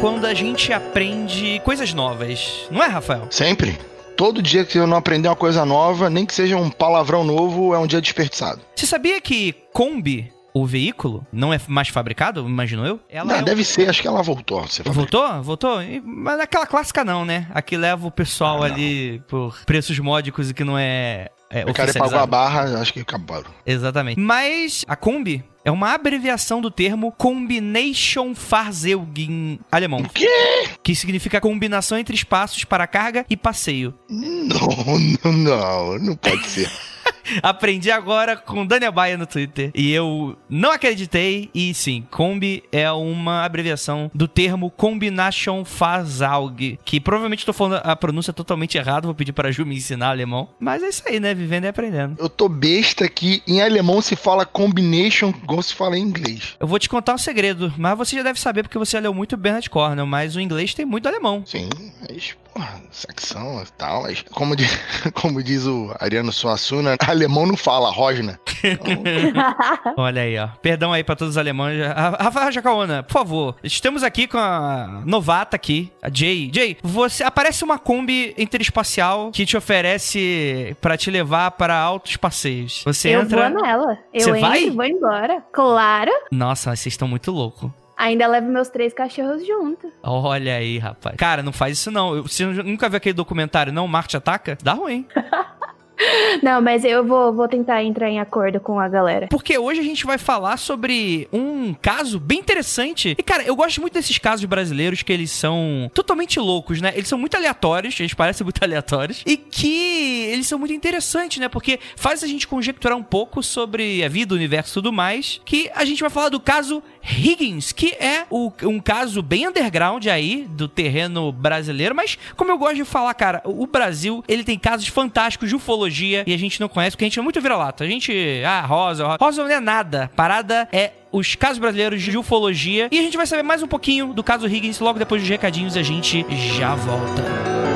quando a gente aprende coisas novas. Não é, Rafael? Sempre. Todo dia que eu não aprender uma coisa nova, nem que seja um palavrão novo, é um dia desperdiçado. Você sabia que Kombi, o veículo, não é mais fabricado, imagino eu? Ela não, é deve um... ser, acho que ela voltou. Voltou? Voltou? Mas aquela clássica não, né? Aqui leva o pessoal ah, ali por preços módicos e que não é é, o cara pagou a barra, acho que acabaram. Exatamente. Mas a Kombi é uma abreviação do termo Combination Fahrzeug alemão. O quê? Que significa combinação entre espaços para carga e passeio. Não, não, não, não pode ser. Aprendi agora com Daniel Baia no Twitter. E eu não acreditei. E sim, Kombi é uma abreviação do termo Combination Fahrzeug. Que provavelmente estou falando a pronúncia totalmente errada. Vou pedir para a Ju me ensinar alemão. Mas é isso aí, né? Vivendo e aprendendo. Eu tô besta que em alemão se fala combination como se fala em inglês. Eu vou te contar um segredo. Mas você já deve saber porque você leu muito Bernard Cornell. Mas o inglês tem muito alemão. Sim, mas, porra, secção e tal. Mas como, diz, como diz o Ariano Suassuna, alemão não fala, Rosna. Então... Olha aí, ó. Perdão aí pra todos os alemães. Rafael Jacaona, por favor. Estamos aqui com a novata aqui, a Jay. Jay, você aparece uma Kombi interespacial que te oferece para te levar para altos passeios. Você eu entra. Eu vou nela. Eu você entro vai? e vou embora. Claro. Nossa, vocês estão muito loucos. Ainda levo meus três cachorros junto. Olha aí, rapaz. Cara, não faz isso não. Você nunca viu aquele documentário, não? Marte Ataca? Dá ruim. Não, mas eu vou, vou tentar entrar em acordo com a galera. Porque hoje a gente vai falar sobre um caso bem interessante. E, cara, eu gosto muito desses casos brasileiros que eles são totalmente loucos, né? Eles são muito aleatórios, eles parecem muito aleatórios. E que eles são muito interessantes, né? Porque faz a gente conjecturar um pouco sobre a vida, o universo e tudo mais. Que a gente vai falar do caso Higgins, que é o, um caso bem underground aí do terreno brasileiro. Mas, como eu gosto de falar, cara, o Brasil, ele tem casos fantásticos de ufologia e a gente não conhece porque a gente é muito vira-lata. A gente, ah, rosa, rosa, rosa não é nada. Parada é os casos brasileiros de ufologia. E a gente vai saber mais um pouquinho do caso Higgins logo depois dos recadinhos. A gente já volta.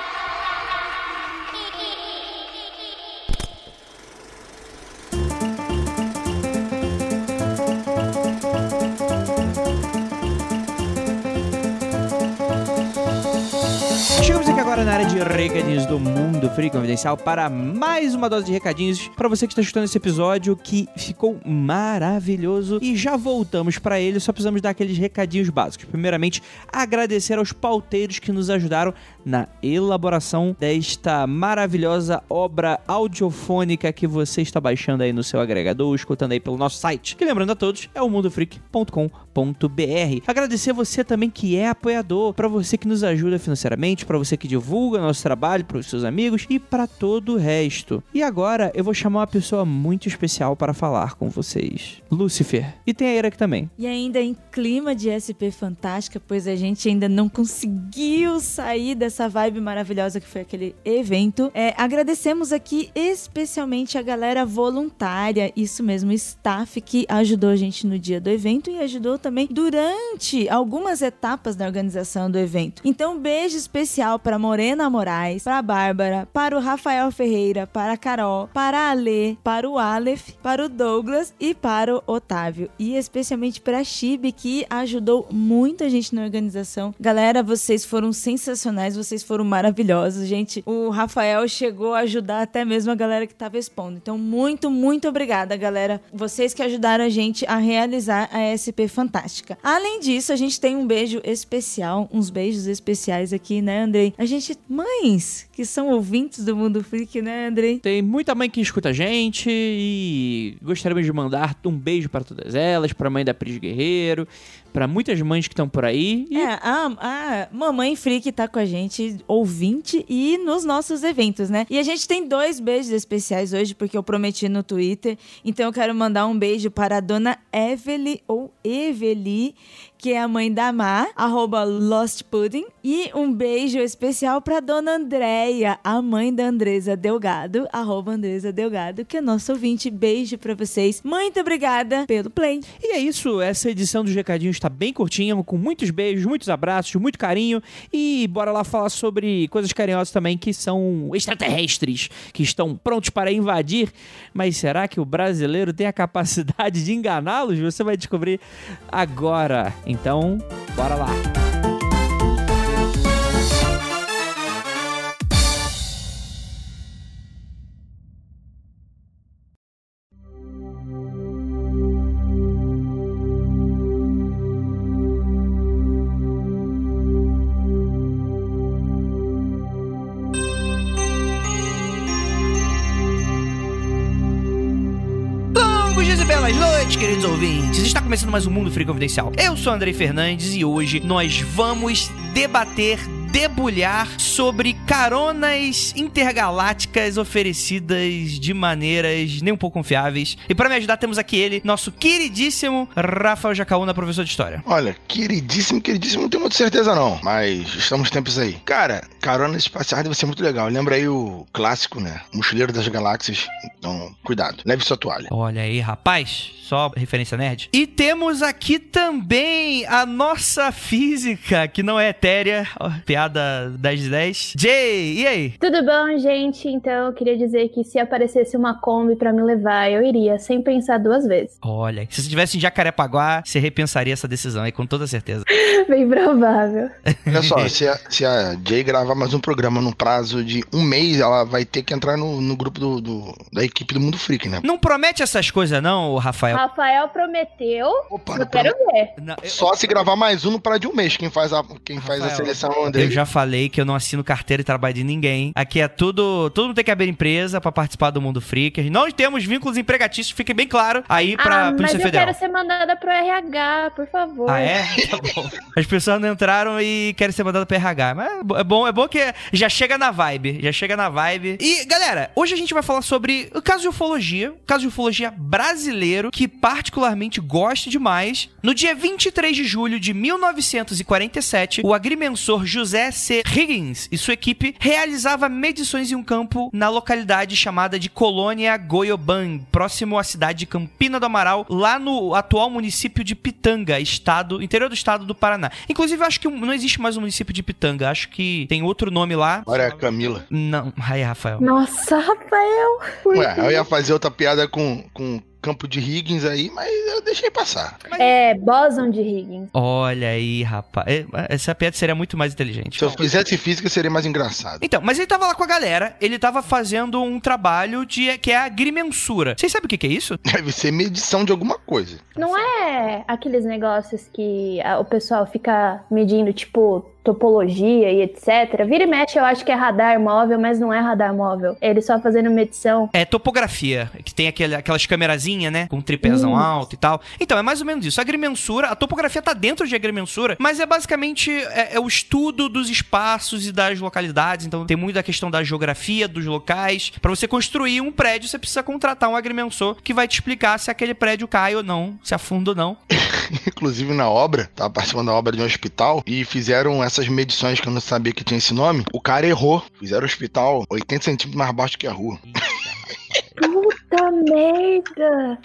Free Confidencial para mais uma dose de recadinhos para você que está escutando esse episódio que ficou maravilhoso e já voltamos para ele, só precisamos dar aqueles recadinhos básicos. Primeiramente, agradecer aos pauteiros que nos ajudaram na elaboração desta maravilhosa obra audiofônica que você está baixando aí no seu agregador, escutando aí pelo nosso site. Que lembrando a todos, é o mundofreak.com.br. Agradecer você também que é apoiador, para você que nos ajuda financeiramente, para você que divulga nosso trabalho para os seus amigos e para todo o resto. E agora eu vou chamar uma pessoa muito especial para falar com vocês. Lúcifer. E tem a Ira aqui também. E ainda em clima de SP Fantástica, pois a gente ainda não conseguiu sair dessa essa vibe maravilhosa que foi aquele evento. É, agradecemos aqui especialmente a galera voluntária, isso mesmo, staff que ajudou a gente no dia do evento e ajudou também durante algumas etapas da organização do evento. Então, um beijo especial para Morena Moraes, para Bárbara, para o Rafael Ferreira, para a Carol, para a Alê, para o Aleph, para o Douglas e para o Otávio. E especialmente para a Chibi, que ajudou muita gente na organização. Galera, vocês foram sensacionais vocês foram maravilhosos, gente. O Rafael chegou a ajudar até mesmo a galera que estava expondo. Então, muito, muito obrigada, galera. Vocês que ajudaram a gente a realizar a SP Fantástica. Além disso, a gente tem um beijo especial, uns beijos especiais aqui, né, Andrei? A gente mães que são ouvintes do Mundo Freak, né, Andrei? Tem muita mãe que escuta a gente e gostaríamos de mandar um beijo para todas elas, para a mãe da Pris Guerreiro, para muitas mães que estão por aí. E É, a, a Mamãe Freak tá com a gente, ouvinte, e nos nossos eventos, né? E a gente tem dois beijos especiais hoje, porque eu prometi no Twitter. Então eu quero mandar um beijo para a dona Evely, ou Eveli, que é a mãe da Mar, arroba Lost Pudding. E um beijo especial pra dona Andréia, a mãe da Andresa Delgado, arroba Andresa Delgado, que é nosso ouvinte. Beijo pra vocês. Muito obrigada pelo play. E é isso, essa edição dos recadinhos está bem curtinha, com muitos beijos, muitos abraços, muito carinho. E bora lá falar sobre coisas carinhosas também, que são extraterrestres, que estão prontos para invadir. Mas será que o brasileiro tem a capacidade de enganá-los? Você vai descobrir agora. Então, bora lá. Noites, queridos ouvintes. Está começando mais um Mundo Free Confidencial. Eu sou Andrei Fernandes e hoje nós vamos debater, debulhar sobre caronas intergalácticas oferecidas de maneiras nem um pouco confiáveis. E para me ajudar temos aqui ele, nosso queridíssimo Rafael Jacaúna, professor de história. Olha, queridíssimo, queridíssimo, não tenho muita certeza não, mas estamos tempos aí. Cara, caronas espaciais deve ser muito legal. Lembra aí o clássico, né? Mochileiro das Galáxias. Então, cuidado, leve sua toalha. Olha aí, rapaz, só referência nerd. E temos aqui também a nossa física, que não é etérea, Ó, piada 10 de 10. Jay, e aí? Tudo bom, gente? Então eu queria dizer que se aparecesse uma Kombi pra me levar, eu iria, sem pensar duas vezes. Olha, se você estivesse em Jacarepaguá, você repensaria essa decisão aí, com toda certeza. Bem provável. Olha só, se a, se a Jay gravar mais um programa no prazo de um mês, ela vai ter que entrar no, no grupo do, do- da equipe do Mundo Freak, né? Não promete essas coisas não, Rafael. Rafael prometeu, Opa, eu quero ver. Não, eu- Só se gravar mais um no prazo de um mês. Quem faz a, quem faz a Rafael, seleção, André. Eu já falei que eu não assino carteira e trabalho de ninguém. Aqui é tudo. Todo mundo tem que abrir empresa pra participar do Mundo Freak. Não temos vínculos empregatícios, fique bem claro aí pra ah, mas Polícia eu Federal. quero ser mandada pro RH, por favor. Ah, é? Tá bom. As pessoas não entraram e querem ser mandadas pro RH. Mas é é bom, é bom que já chega na vibe. Já chega na vibe. E, galera, hoje a gente vai falar sobre o caso de ufologia. O caso de ufologia brasileiro, que particularmente gosto demais. No dia 23 de julho de 1947, o agrimensor José C. Higgins e sua equipe realizava medições em um campo na localidade chamada de Colônia Goiobang, próximo à cidade de Campina do Amaral, lá no atual município de Pitanga, estado, interior do estado do Paraná. Inclusive, eu acho que não existe mais o município de Pitanga, acho que tem outro nome lá. Agora é a Camila. Não, aí, Rafael. Nossa, Rafael. Ué, eu ia fazer outra piada com, com campo de Higgins aí, mas eu deixei passar. É, Boson de Higgins. Olha aí, rapaz. É, Essa piada seria muito mais inteligente. Se eu fizesse física, seria mais engraçado. Então, mas ele tava lá com a galera, ele tava fazendo um trabalho de que é a agrimensura. Vocês sabem o que, que é isso? Deve ser medição de alguma coisa. Não é aqueles negócios que o pessoal fica medindo, tipo, topologia e etc. Vira e mexe, eu acho que é radar móvel, mas não é radar móvel. Ele só fazendo medição. É topografia, que tem aquele, aquelas camerazinhas, né? Com um tripézão Isso. alto e tal. Então, é mais ou menos isso. A agrimensura, a topografia tá dentro de agrimensura, mas é basicamente é, é o estudo dos espaços e das localidades. Então, tem muito a questão da geografia, dos locais. Pra você construir um prédio, você precisa contratar um agrimensor que vai te explicar se aquele prédio cai ou não, se afunda ou não. Inclusive na obra, tava participando da obra de um hospital e fizeram essas medições que eu não sabia que tinha esse nome. O cara errou. Fizeram o hospital 80 centímetros mais baixo que a rua. Puta merda!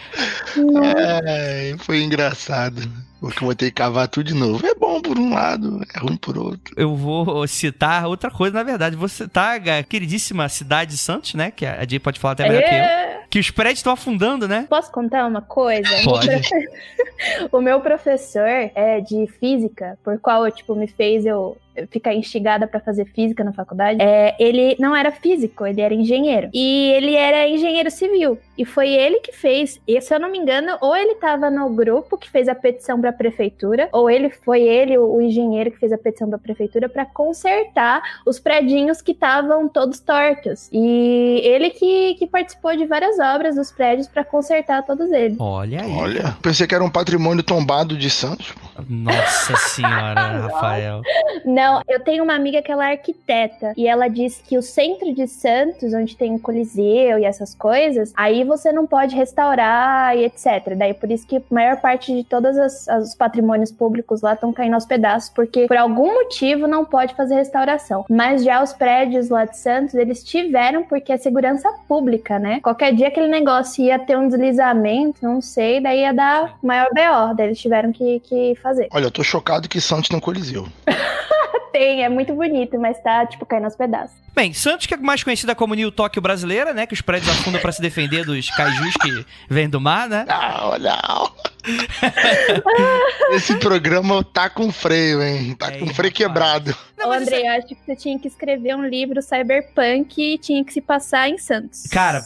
Nossa. É, foi engraçado. Porque eu vou ter que cavar tudo de novo. É bom por um lado, é ruim por outro. Eu vou citar outra coisa, na verdade. Vou citar a queridíssima cidade de Santos, né? Que a Jay pode falar até melhor que eu. É. Que os prédios estão afundando, né? Posso contar uma coisa? Pode. O meu professor é de física, por qual tipo me fez eu ficar instigada pra fazer física na faculdade. É, ele não era físico, ele era engenheiro. E ele era engenheiro civil. E foi ele que fez. E se eu não me engano, ou ele tava no grupo que fez a petição pra prefeitura, ou ele foi ele, o, o engenheiro que fez a petição pra prefeitura, pra consertar os predinhos que estavam todos tortos. E ele que, que participou de várias obras dos prédios pra consertar todos eles. Olha aí. Olha, pensei que era um patrimônio tombado de Santos. Nossa senhora, Rafael. Não, eu tenho uma amiga que ela é arquiteta e ela diz que o centro de Santos, onde tem o Coliseu e essas coisas, aí você não pode restaurar e etc. Daí por isso que a maior parte de todos as- os patrimônios públicos lá estão caindo aos pedaços, porque por algum motivo não pode fazer restauração. Mas já os prédios lá de Santos, eles tiveram porque é segurança pública, né? Qualquer dia aquele negócio ia ter um deslizamento, não sei, daí ia dar maior BO, daí eles tiveram que, que fazer. Olha, eu tô chocado que Santos um coliseu. Tem, é muito bonito, mas tá, tipo, caindo aos pedaços. Bem, Santos, que é mais conhecida como New Tóquio brasileira, né? Que os prédios afundam pra se defender dos kaijus que vêm do mar, né? Não, não. Esse programa tá com freio, hein? Tá É, com freio rapaz. quebrado. Não, Ô, mas isso André, eu acho que você tinha que escrever um livro cyberpunk e tinha que se passar em Santos. Cara,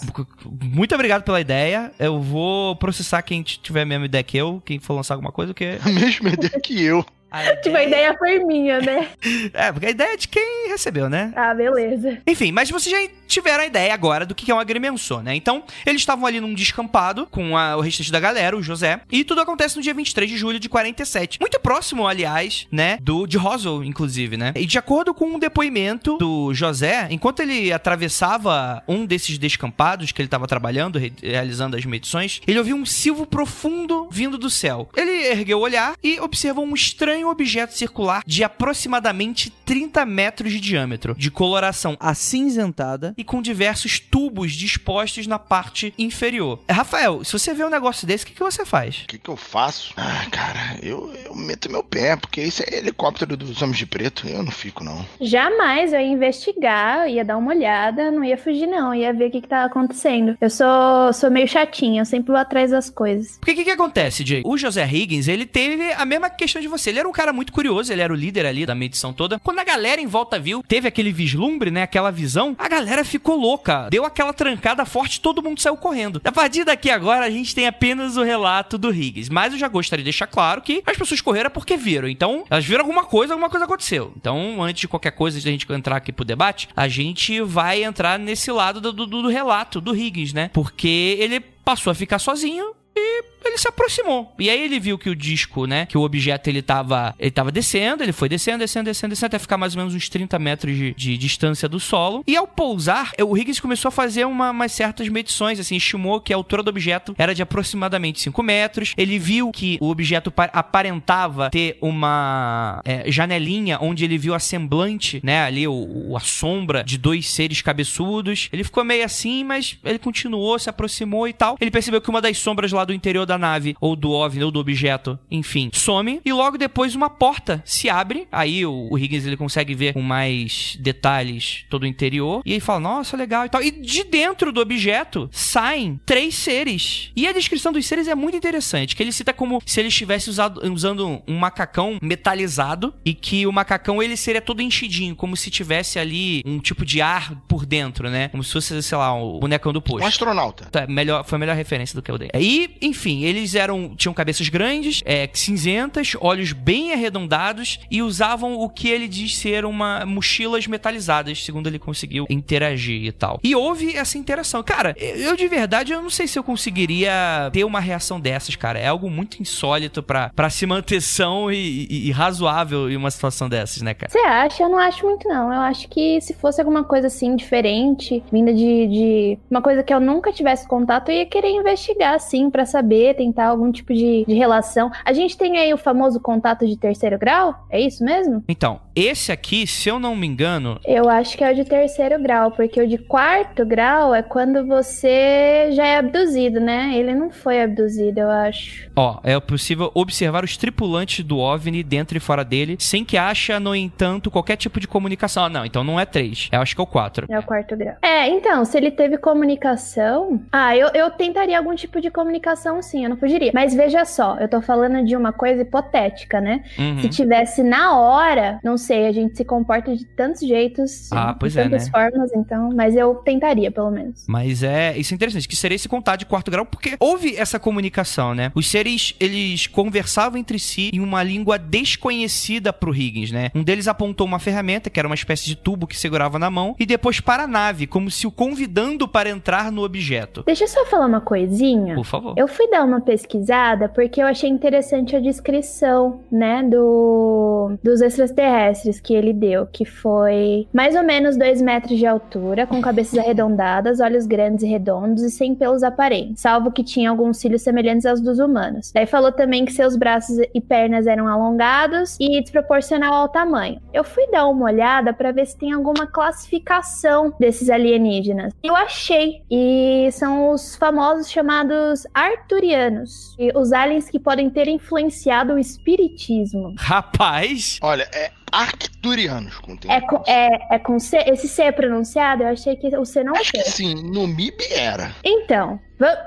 muito obrigado pela ideia. Eu vou processar quem tiver a mesma ideia que eu, quem for lançar alguma coisa, porque. A mesma ideia que eu. A Tipo, a ideia foi minha, né? É, porque a ideia é de quem recebeu, né? Ah, beleza. Enfim, mas vocês já tiveram a ideia agora do que é um agrimensor, né? Então, eles estavam ali num descampado com a- o restante da galera, o José, e tudo acontece no dia 23 de julho de 47. Muito próximo, aliás, né, do de Roswell, inclusive, né? E de acordo com um depoimento do José, enquanto ele atravessava um desses descampados que ele estava trabalhando, re- realizando as medições, ele ouviu um silvo profundo vindo do céu. Ele ergueu o olhar e observou um estranho objeto circular de aproximadamente 30 metros de diâmetro, de coloração acinzentada e com diversos tubos dispostos na parte inferior. Rafael, se você vê um negócio desse, o que, que você faz? O que, que eu faço? Ah, cara, eu, eu meto meu pé, porque isso é helicóptero dos homens de preto. Eu não fico, não. Jamais eu ia investigar, eu ia dar uma olhada, não ia fugir, não. Ia ver o que, que tá acontecendo. Eu sou, sou meio chatinha, eu sempre vou atrás das coisas. Porque o que, que acontece, Jay? O José Higgins, ele teve a mesma questão de você. Ele era um cara muito curioso, ele era o líder ali da medição toda. Quando a galera em volta viu, teve aquele vislumbre, né? Aquela visão, a galera ficou louca. Deu aquela trancada forte, todo mundo saiu correndo. A partir daqui agora, a gente tem apenas o relato do Higgins. Mas eu já gostaria de deixar claro que as pessoas correram porque viram. Então, elas viram alguma coisa, alguma coisa aconteceu. Então, antes de qualquer coisa, antes da gente entrar aqui pro debate, a gente vai entrar nesse lado do, do- do relato do Higgins, né? Porque ele passou a ficar sozinho e ele se aproximou. E aí ele viu que o disco, né, que o objeto ele tava, ele tava descendo, ele foi descendo, descendo, descendo, descendo até ficar mais ou menos uns 30 metros de, de distância do solo. E ao pousar, o Higgins começou a fazer uma, umas certas medições, assim, estimou que a altura do objeto era de aproximadamente 5 metros. Ele viu que o objeto pa- aparentava ter uma é, janelinha onde ele viu a semblante, né, ali o- a sombra de dois seres cabeçudos. Ele ficou meio assim, mas ele continuou, se aproximou e tal. Ele percebeu que uma das sombras lá do interior da nave, ou do OVNI, ou do objeto, enfim, some. E logo depois uma porta se abre. Aí o, o Higgins ele consegue ver com mais detalhes todo o interior. E ele fala, nossa, legal e tal. E de dentro do objeto saem três seres. E a descrição dos seres é muito interessante, que ele cita como se ele estivesse usado- usando um macacão metalizado e que o macacão ele seria todo enchidinho, como se tivesse ali um tipo de ar por dentro, né? Como se fosse, sei lá, o bonecão do posto. Um astronauta. Tá, melhor, foi a melhor referência do que eu dei. E, enfim, eles eram tinham cabeças grandes, é, cinzentas, olhos bem arredondados e usavam o que ele diz ser uma mochilas metalizadas, segundo ele conseguiu interagir e tal. E houve essa interação. Cara, eu de verdade eu não sei se eu conseguiria ter uma reação dessas, cara. É algo muito insólito pra se manter são e, e- e razoável em uma situação dessas, né, cara? Você acha? Eu não acho muito, não. Eu acho que se fosse alguma coisa assim diferente, vinda de, de uma coisa que eu nunca tivesse contato, eu ia querer investigar, sim, pra saber, tentar algum tipo de, de relação. A gente tem aí o famoso contato de terceiro grau? É isso mesmo? Então, esse aqui, se eu não me engano, Eu acho que é o de terceiro grau, porque o de quarto grau é quando você já é abduzido, né? Ele não foi abduzido, eu acho. Ó, é possível observar os tripulantes do OVNI dentro e fora dele, sem que acha, no entanto, qualquer tipo de comunicação. Ah, não, então não é 3. Eu acho que é o 4. É o quarto grau. É, então, se ele teve comunicação. Ah, eu, eu tentaria algum tipo de comunicação, sim. sim, eu não fugiria. Mas veja só, eu tô falando de uma coisa hipotética, né? Uhum. Se tivesse na hora, não sei, a gente se comporta de tantos jeitos, Ah, de pois é, tantas né? formas, então, mas eu tentaria, pelo menos. Mas é, isso é interessante, que seria esse contato de quarto grau, porque houve essa comunicação, né? Os seres, eles conversavam entre si em uma língua desconhecida pro Higgins, né? Um deles apontou uma ferramenta, que era uma espécie de tubo que segurava na mão, e depois para a nave, como se o convidando para entrar no objeto. Deixa eu só falar uma coisinha. Por favor. Eu fui dar uma pesquisada porque eu achei interessante a descrição, né, do, dos extraterrestres que ele deu, que foi mais ou menos 2 metros de altura, com cabeças arredondadas, olhos grandes e redondos e sem pelos aparentes, salvo que tinha alguns cílios semelhantes aos dos humanos. Daí falou também que seus braços e pernas eram alongados e desproporcional ao tamanho. Eu fui dar uma olhada para ver se tem alguma classificação desses alienígenas. Eu achei, e são os famosos chamados arturianos, e os aliens que podem ter influenciado o espiritismo. Rapaz, Olha, é arcturianos com tem. É com, é, é com C? Esse C é pronunciado? Eu achei que o C não Acho que sim, no MIB era. Então,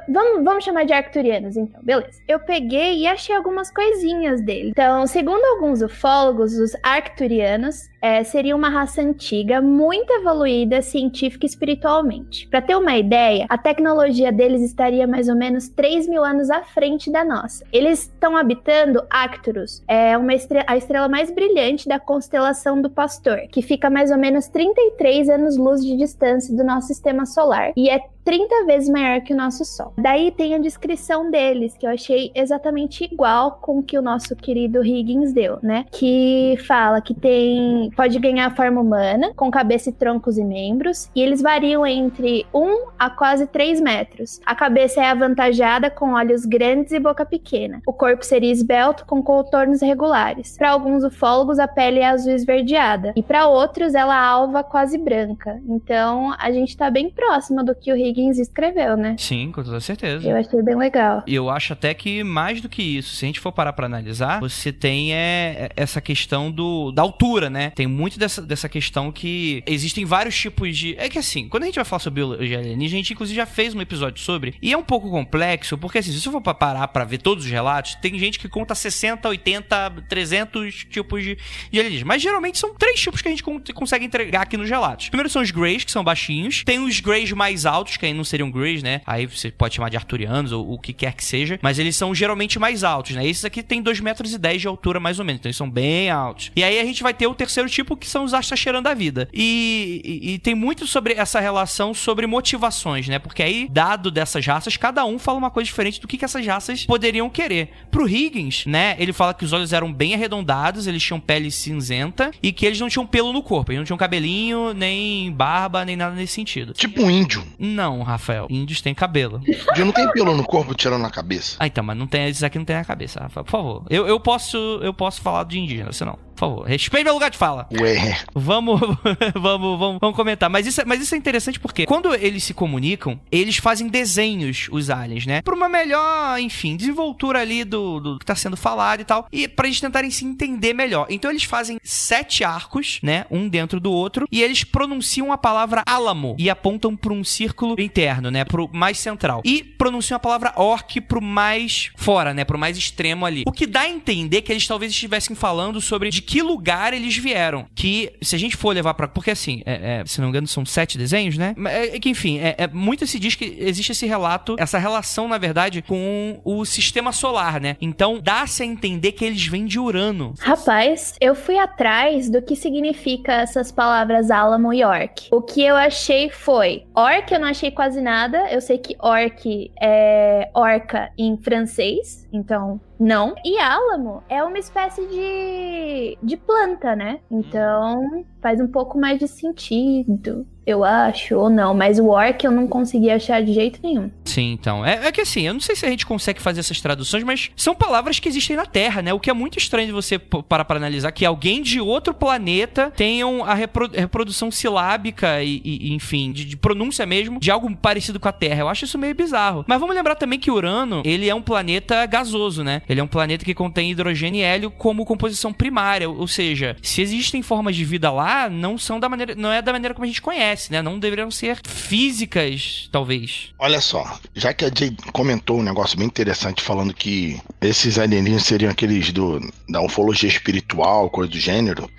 vamos, vamos chamar de arcturianos, então, beleza. Eu peguei e achei algumas coisinhas dele. Então, segundo alguns ufólogos, os arcturianos é, seriam uma raça antiga, muito evoluída científica e espiritualmente. Para ter uma ideia, a tecnologia deles estaria mais ou menos 3 mil anos à frente da nossa. Eles estão habitando Arcturus, é uma a estrela mais brilhante da constelação do Pastor, que fica mais ou menos 33 anos-luz de distância do nosso sistema solar e é 30 vezes maior que o nosso Sol. Daí tem a descrição deles, que eu achei exatamente igual com o que o nosso querido Higgins deu, né? Que fala que tem pode ganhar forma humana, com cabeça e troncos e membros, e eles variam entre 1 a quase 3 metros. A cabeça é avantajada com olhos grandes e boca pequena. O corpo seria esbelto com contornos regulares. Para alguns ufólogos, a pele é azul esverdeada, e para outros, ela é alva quase branca. Então, a gente tá bem próximo do que o Higgins escreveu, né? sim, com toda certeza. Eu achei bem legal. E Eu acho até que mais do que isso, se a gente for parar pra analisar, você tem é, essa questão do, da altura, né? Tem muito dessa, dessa questão que existem vários tipos de. É que assim, quando a gente vai falar sobre biologia alienígena, a gente inclusive já fez um episódio sobre. E é um pouco complexo, porque assim, se você for parar pra ver todos os relatos, tem gente que conta 60, 80, 300 tipos de, de alienígenas. Mas geralmente são três tipos que a gente con- consegue entregar aqui nos relatos. Primeiro são os Greys, que são baixinhos. Tem os Greys mais altos, que aí não seriam Greys, né? Aí você pode chamar de Arturianos ou o que quer que seja. Mas eles são geralmente mais altos, né? Esses aqui tem 2 metros e 10 de altura, mais ou menos. Então eles são bem altos. E aí a gente vai ter o terceiro tipo, que são os Astacheran da vida. E, e- e tem muito sobre essa relação sobre motivações, né? Porque aí, dado dessas raças, cada um fala uma coisa diferente do que, que essas raças poderiam querer. Pro Higgins, né? Ele fala que os olhos eram bem arredondados, eles tinham pele cinzenta e que eles não tinham pelo no corpo. Eles não tinham cabelinho, nem barba, nem nada nesse sentido. Tipo um índio. Não, Rafael. Índios têm cabelo. Índio não tem pelo no corpo tirando na cabeça. Ah, então, mas não tem, esses aqui não tem na cabeça, Rafael. Por favor. Eu, eu posso eu posso falar de indígena, você não. Favor. Respeite meu lugar de fala. Ué. Vamos, vamos, vamos, vamos comentar. Mas isso, é- mas isso é interessante porque quando eles se comunicam, eles fazem desenhos, os aliens, né? Pra uma melhor, enfim, desenvoltura ali do, do que tá sendo falado e tal. E pra eles tentarem se entender melhor. Então eles fazem sete arcos, né? Um dentro do outro. E eles pronunciam a palavra álamo e apontam pra um círculo interno, né? Pro mais central. E pronunciam a palavra orc pro mais fora, né? Pro mais extremo ali. O que dá a entender que eles talvez estivessem falando sobre de que lugar eles vieram. Que, se a gente for levar pra. Porque assim, é- é, se não me engano, são sete desenhos, né? Mas É, é que, enfim, é, é- muito se diz que existe esse relato, essa relação, na verdade, com o sistema solar, né? Então dá-se a entender que eles vêm de Urano. Rapaz, eu fui atrás do que significa essas palavras álamo e orc. O que eu achei foi orc, eu não achei quase nada. Eu sei que orc é orca em francês, então não. E álamo é uma espécie de, de planta, né? Então faz um pouco mais de sentido, eu acho, ou não. Mas o orc eu não consegui achar de jeito nenhum. Sim, então. É, é que assim, eu não sei se a gente consegue fazer essas traduções, mas são palavras que existem na Terra, né? O que é muito estranho de você parar pra analisar que alguém de outro planeta tenham a repro- reprodução silábica e, e- enfim, de, de pronúncia mesmo, de algo parecido com a Terra. Eu acho isso meio bizarro. Mas vamos lembrar também que Urano, ele é um planeta gasoso, né? Ele é um planeta que contém hidrogênio e hélio como composição primária, ou seja, se existem formas de vida lá, não são da maneira, não é da maneira como a gente conhece. Né? Não deveriam ser físicas, talvez. Olha só, já que a Jay comentou um negócio bem interessante falando que esses alienígenas seriam aqueles do, da ufologia espiritual, coisa do gênero,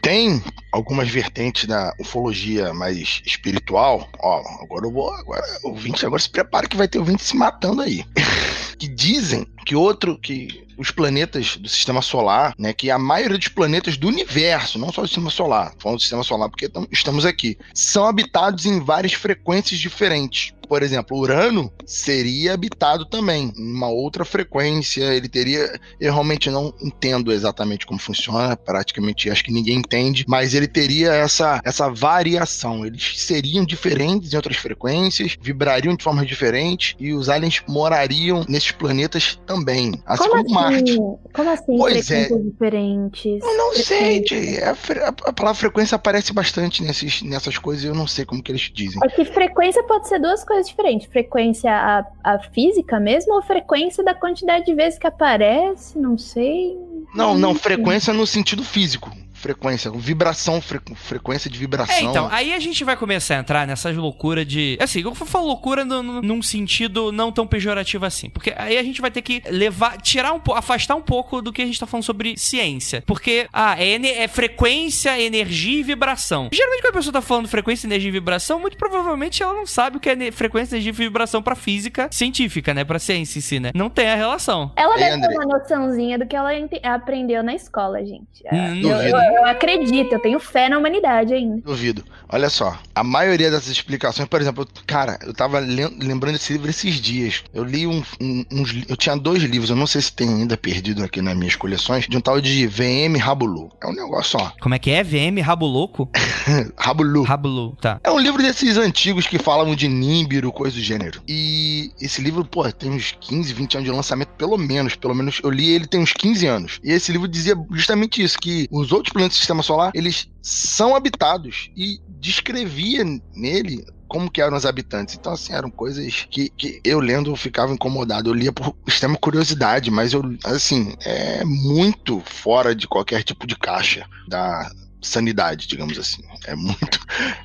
tem algumas vertentes da ufologia mais espiritual. Ó, agora eu vou. Agora, o 20 agora se prepara que vai ter o 20 se matando aí. que dizem que outro que os planetas do sistema solar, né, que a maioria dos planetas do universo, não só do sistema solar, falando do sistema solar porque estamos aqui, são habitados em várias frequências diferentes por exemplo, Urano seria habitado também, em uma outra frequência. Ele teria. Eu realmente não entendo exatamente como funciona, praticamente acho que ninguém entende, mas ele teria essa, essa variação. Eles seriam diferentes em outras frequências, vibrariam de forma diferente e os aliens morariam nesses planetas também, assim como, como assim? Marte. Como assim? Pois é. diferentes? Eu não sei, Jay. A, a, a, palavra frequência aparece bastante nesses, nessas coisas e eu não sei como que eles dizem. É que frequência pode ser duas coisas coisas diferentes. Frequência a, a física mesmo ou frequência da quantidade de vezes que aparece? Não sei. Não, não, frequência no sentido físico frequência, vibração, fre, frequência de vibração. É, então, aí a gente vai começar a entrar nessas loucuras de. Assim, eu falo loucura no, no, num sentido não tão pejorativo assim. Porque aí a gente vai ter que levar, tirar um pouco, afastar um pouco do que a gente tá falando sobre ciência. Porque, ah, é, é frequência, energia e vibração. Geralmente, quando a pessoa tá falando frequência, energia e vibração, muito provavelmente ela não sabe o que é frequência, energia e vibração pra física científica, né? Pra ciência em si, né? Não tem a relação. Ela deve ter uma noçãozinha do que ela aprendeu na escola, gente. Hum, eu, eu, eu acredito, eu tenho fé na humanidade ainda. Duvido. Olha só, a maioria dessas explicações, por exemplo, cara, eu tava lembrando desse livro esses dias. Eu li um, um, uns. Eu tinha dois livros, eu não sei se tem ainda perdido aqui nas minhas coleções, de um tal de VM Rabulu. É um negócio, ó. Como é que é? VM Rabuloco? Rabulu. Rabulu, tá. É um livro desses antigos que falavam de Nibiru, coisa do gênero. E esse livro, pô, tem uns 15, 20 anos de lançamento, pelo menos. Pelo menos eu li ele tem uns 15 anos. E esse livro dizia justamente isso: que os outros planetas do sistema solar, eles são habitados. E descrevia nele como que eram os habitantes. Então, assim, eram coisas que, que eu lendo ficava incomodado. Eu lia por extrema curiosidade, mas eu, assim, é muito fora de qualquer tipo de caixa da, sanidade, digamos assim. É muito,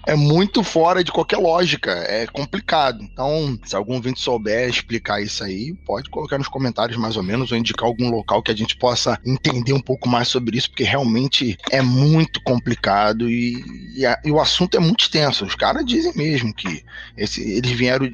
é muito fora de qualquer lógica. É complicado. Então, se algum vinte souber explicar isso aí, pode colocar nos comentários mais ou menos, ou indicar algum local que a gente possa entender um pouco mais sobre isso, porque realmente é muito complicado e, e, a, e o assunto é muito extenso. Os caras dizem mesmo que esse, eles vieram.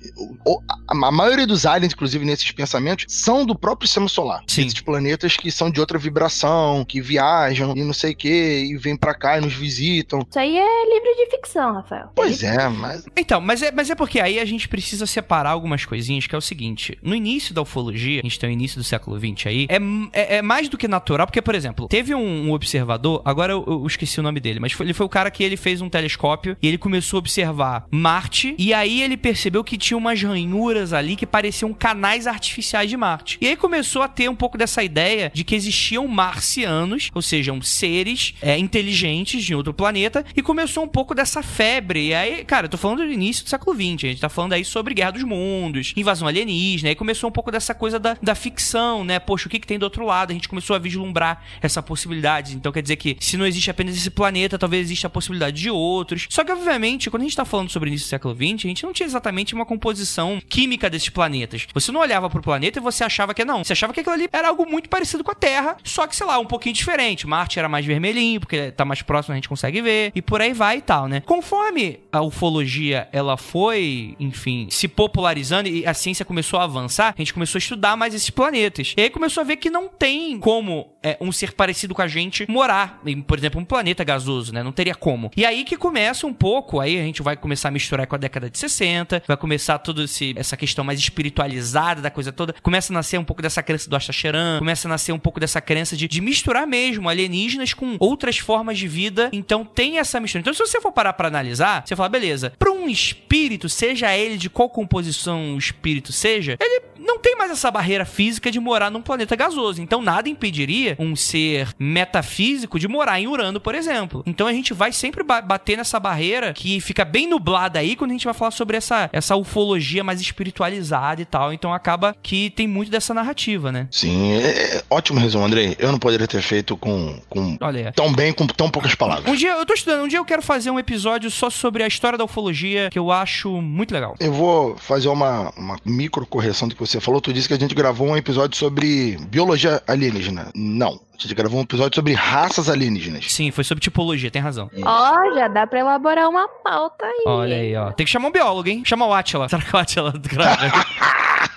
A, a, maioria dos aliens, inclusive, nesses pensamentos, são do próprio sistema solar. Sim. Esses planetas que são de outra vibração, que viajam e não sei o que, e vêm pra cá cá e nos visitam. Isso aí é livro de ficção, Rafael. Pois é, mas. Então, mas é, mas é porque aí a gente precisa separar algumas coisinhas, que é o seguinte: no início da ufologia, a gente tem o início do século XX aí, é, é, é mais do que natural, porque, por exemplo, teve um, um observador, agora eu, eu, esqueci o nome dele, mas foi, ele foi o cara que ele fez um telescópio e ele começou a observar Marte, e aí ele percebeu que tinha umas ranhuras ali que pareciam canais artificiais de Marte. E aí começou a ter um pouco dessa ideia de que existiam marcianos, ou seja, seres é, inteligentes de outro planeta e começou um pouco dessa febre. E aí, cara, eu tô falando do início do século XX, a gente tá falando aí sobre Guerra dos Mundos, invasão alienígena, aí começou um pouco dessa coisa da, da ficção, né? Poxa, o que, que tem do outro lado? A gente começou a vislumbrar essa possibilidade. Então quer dizer que se não existe apenas esse planeta, talvez exista a possibilidade de outros. Só que, obviamente, quando a gente tá falando sobre o início do século XX, a gente não tinha exatamente uma composição química desses planetas. Você não olhava pro planeta e você achava que não. Você achava que aquilo ali era algo muito parecido com a Terra, só que, sei lá, um pouquinho diferente. Marte era mais vermelhinho, porque tá mais próximo a gente consegue ver, e por aí vai e tal, né? Conforme a ufologia ela foi, enfim, se popularizando e a ciência começou a avançar, a gente começou a estudar mais esses planetas. E aí começou a ver que não tem como é, um ser parecido com a gente morar em, por exemplo, um planeta gasoso, né? Não teria como. E aí que começa um pouco, aí a gente vai começar a misturar com a década de 60, vai começar toda essa questão mais espiritualizada da coisa toda, começa a nascer um pouco dessa crença do Astacheran, começa a nascer um pouco dessa crença de, de misturar mesmo alienígenas com outras formas de vida então tem essa mistura. Então, se você for parar pra analisar, você fala, beleza, pra um espírito, seja ele de qual composição o espírito seja, ele não tem mais essa barreira física de morar num planeta gasoso. Então nada impediria um ser metafísico de morar em Urano, por exemplo. Então a gente vai sempre ba bater nessa barreira que fica bem nublada aí quando a gente vai falar sobre essa, essa ufologia mais espiritualizada e tal. Então acaba que tem muito dessa narrativa, né? Sim, é, é, ótimo resumo, Andrei. Eu não poderia ter feito com, com Olha. tão bem, com tão poucas palavras. Um dia, eu tô estudando, um dia eu quero fazer um episódio só sobre a história da ufologia, que eu acho muito legal. Eu vou fazer uma, uma micro correção do que você falou. Tu disse que a gente gravou um episódio sobre biologia alienígena. Não. A gente gravou um episódio sobre raças alienígenas. Sim, foi sobre tipologia, tem razão. Ó, já dá pra elaborar uma pauta aí. Olha aí, ó. Tem que chamar um biólogo, hein? Chama o Atila. Será que o Atila grava?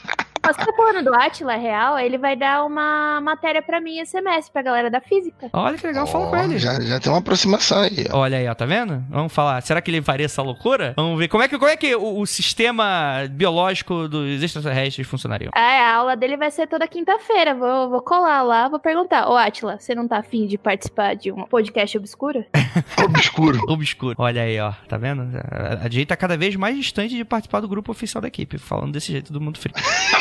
Mas você tá falando do Atila real, ele vai dar uma matéria pra mim esse semestre, pra galera da física. Olha que legal, fala Ó, com ele. Já, já tem uma aproximação aí. ó. Olha aí, ó, tá vendo? Vamos falar. Será que ele faria essa loucura? Vamos ver como é que, como é que o, o sistema biológico dos extraterrestres funcionaria. É, a aula dele vai ser toda quinta-feira. Vou, vou colar lá, vou perguntar. Ô, Atila, você não tá afim de participar de um podcast obscuro? Obscuro. Obscuro. Olha aí, ó. Tá vendo? A, a Jay tá cada vez mais distante de participar do grupo oficial da equipe, falando desse jeito do mundo frio.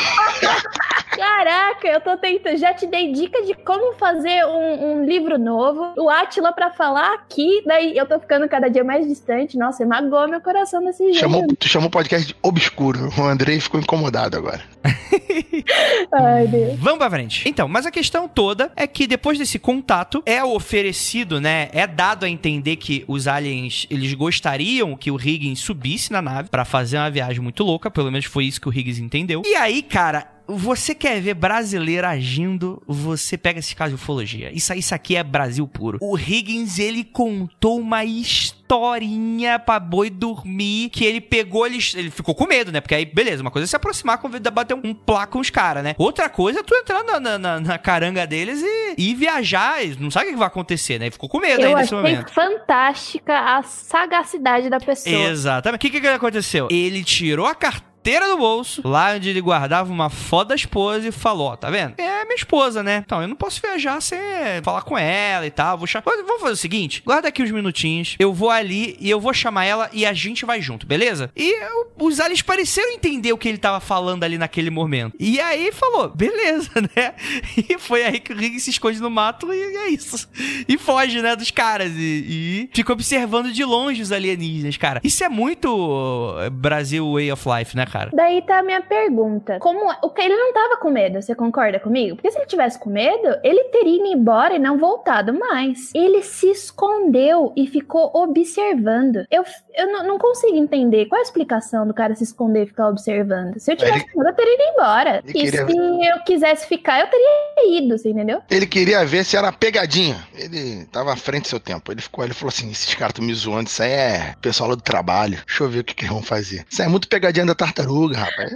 Caraca, eu tô tentando. Já te dei dica de como fazer um, um livro novo. O Atila pra falar aqui. Daí eu tô ficando cada dia mais distante. Nossa, magoou meu coração desse jeito. Chamou, tu chamou o podcast de obscuro. O Andrei ficou incomodado agora. Ai, Deus. Vamos pra frente. Então, mas a questão toda é que depois desse contato é oferecido, né? É dado a entender que os aliens, eles gostariam que o Higgins subisse na nave pra fazer uma viagem muito louca, pelo menos foi isso que o Higgins entendeu. E aí, cara, você quer ver brasileiro agindo, você pega esse caso de ufologia. Isso, isso aqui é Brasil puro. O Higgins, ele contou uma historinha pra boi dormir, que ele pegou, ele, ele ficou com medo, né? Porque aí, beleza, uma coisa é se aproximar, com bater um, um plá com os caras, né? Outra coisa é tu entrar na, na, na- na caranga deles e, e viajar, não sabe o que vai acontecer, né? Ele ficou com medo aí Eu nesse achei momento. fantástica a sagacidade da pessoa. Exatamente. O que, que aconteceu? Ele tirou a carteira do bolso, lá onde ele guardava uma foto da esposa e falou: Ó, tá vendo? É minha esposa, né? Então eu não posso viajar sem falar com ela e tal. Vou chamar. Vamos fazer o seguinte: guarda aqui uns minutinhos, eu vou ali e eu vou chamar ela e a gente vai junto, beleza? E os aliens pareceram entender o que ele tava falando ali naquele momento. E aí falou: beleza, né? E foi aí que o Rick se esconde no mato e é isso. E foge, né, dos caras. E, e fica observando de longe os alienígenas, cara. Isso é muito eh, Brasil Way of Life, né, cara? Daí tá a minha pergunta. Como o que ele não tava com medo, você concorda comigo? Porque se ele tivesse com medo, ele teria ido embora e não voltado mais. Ele se escondeu e ficou observando. Eu, eu não, consigo entender qual é a explicação do cara se esconder e ficar observando. Se eu tivesse Ele- com medo, eu teria ido embora. Ele E queria- se eu quisesse ficar, eu teria ido, você entendeu? Ele queria ver se era pegadinha. Ele tava à frente do seu tempo. Ele ficou, ele falou assim: esses caras estão me zoando, isso aí é pessoal lá do trabalho. Deixa eu ver o que, que eles vão fazer. Isso aí é muito pegadinha da tartaruga, rapaz.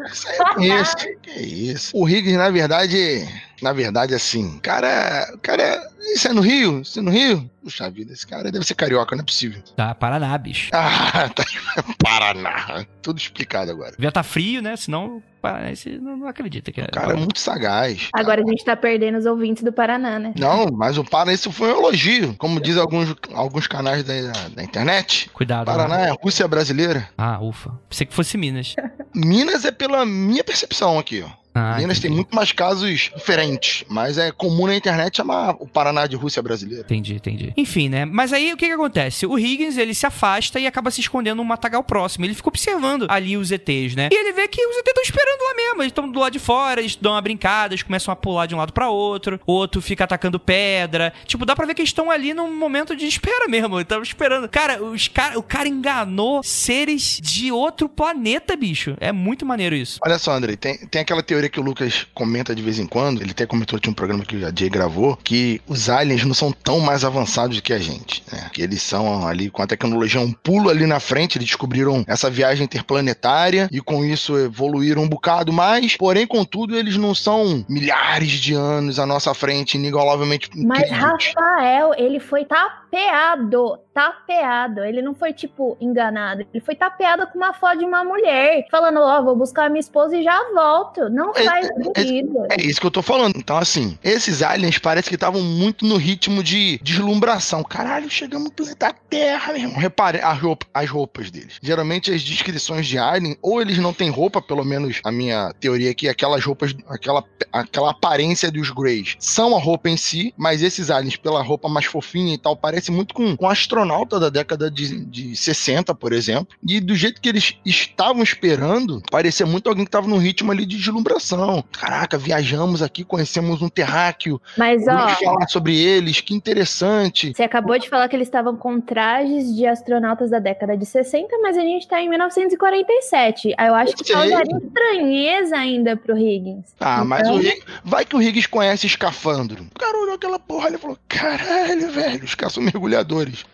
Isso que isso? O Higgins, na verdade, na verdade, assim, cara, cara, isso é no Rio? Isso é no Rio? Puxa vida, esse cara deve ser carioca, não é possível. Tá, Paraná, bicho. Ah, tá. Paraná. Tudo explicado agora. Devia tá frio, né? Senão o Paranaense não, não acredita que é. O cara é muito sagaz. Agora a gente tá perdendo os ouvintes do Paraná, né? Não, mas o Paraná, isso foi um elogio. Como diz alguns, alguns canais da, da internet. Cuidado. né? Paraná é a Rússia brasileira. Ah, ufa. Pensei que fosse Minas. Minas é pela minha percepção aqui, ó. Ah, Minas entendi. tem muito mais casos diferentes, mas é comum na internet chamar o Paraná de Rússia brasileira. Entendi, entendi. Enfim, né? Mas aí o que que acontece? O Higgins, ele se afasta e acaba se escondendo num matagal próximo. Ele fica observando ali os ETs, né? E ele vê que os ETs estão esperando lá mesmo. Eles estão do lado de fora, eles dão uma brincada, eles começam a pular de um lado pra outro. O outro fica atacando pedra. Tipo, dá pra ver que eles estão ali num momento de espera mesmo. Estão esperando. Cara, os cara, o cara enganou seres de outro planeta, bicho. É muito maneiro isso. Olha só, Andrei, tem, tem aquela teoria que o Lucas comenta de vez em quando, ele até comentou, tinha um programa que a Jay gravou, que os aliens não são tão mais avançados do que a gente, né? Que eles são ali com a tecnologia um pulo ali na frente, eles descobriram essa viagem interplanetária e com isso evoluíram um bocado mais, porém, contudo, eles não são milhares de anos à nossa frente, inigualavelmente Mas incríveis. Rafael, ele foi tapeado, tapeado. Ele não foi, tipo, enganado. Ele foi tapeado com uma foto de uma mulher, falando, ó, oh, vou buscar a minha esposa e já volto. Não é, faz é, sentido. É, é, isso que eu tô falando. Então, assim, esses aliens parece que estavam muito no ritmo de deslumbração. Caralho, chegamos no planeta Terra, meu irmão. Repare as, roupa, as roupas deles. Geralmente, as descrições de alien, ou eles não têm roupa, pelo menos a minha teoria aqui, aquelas roupas, aquela, aquela aparência dos Greys são a roupa em si, mas esses aliens, pela roupa mais fofinha e tal, parece muito com, com astronauta da década de, de 60, por exemplo. E do jeito que eles estavam esperando, parecia muito alguém que estava num ritmo ali de deslumbração. Caraca, viajamos aqui, conhecemos um terráqueo. Mas, ó. falar sobre eles, que interessante. Você acabou de falar que eles estavam com trajes de astronautas da década de 60, mas a gente tá em 1947. Aí eu acho eu que causaria estranheza ainda pro Higgins. Ah, então... mas o Higgins. Vai que o Higgins conhece escafandro. O cara olhou aquela porra e falou: caralho, velho, os caras são mergulhadores.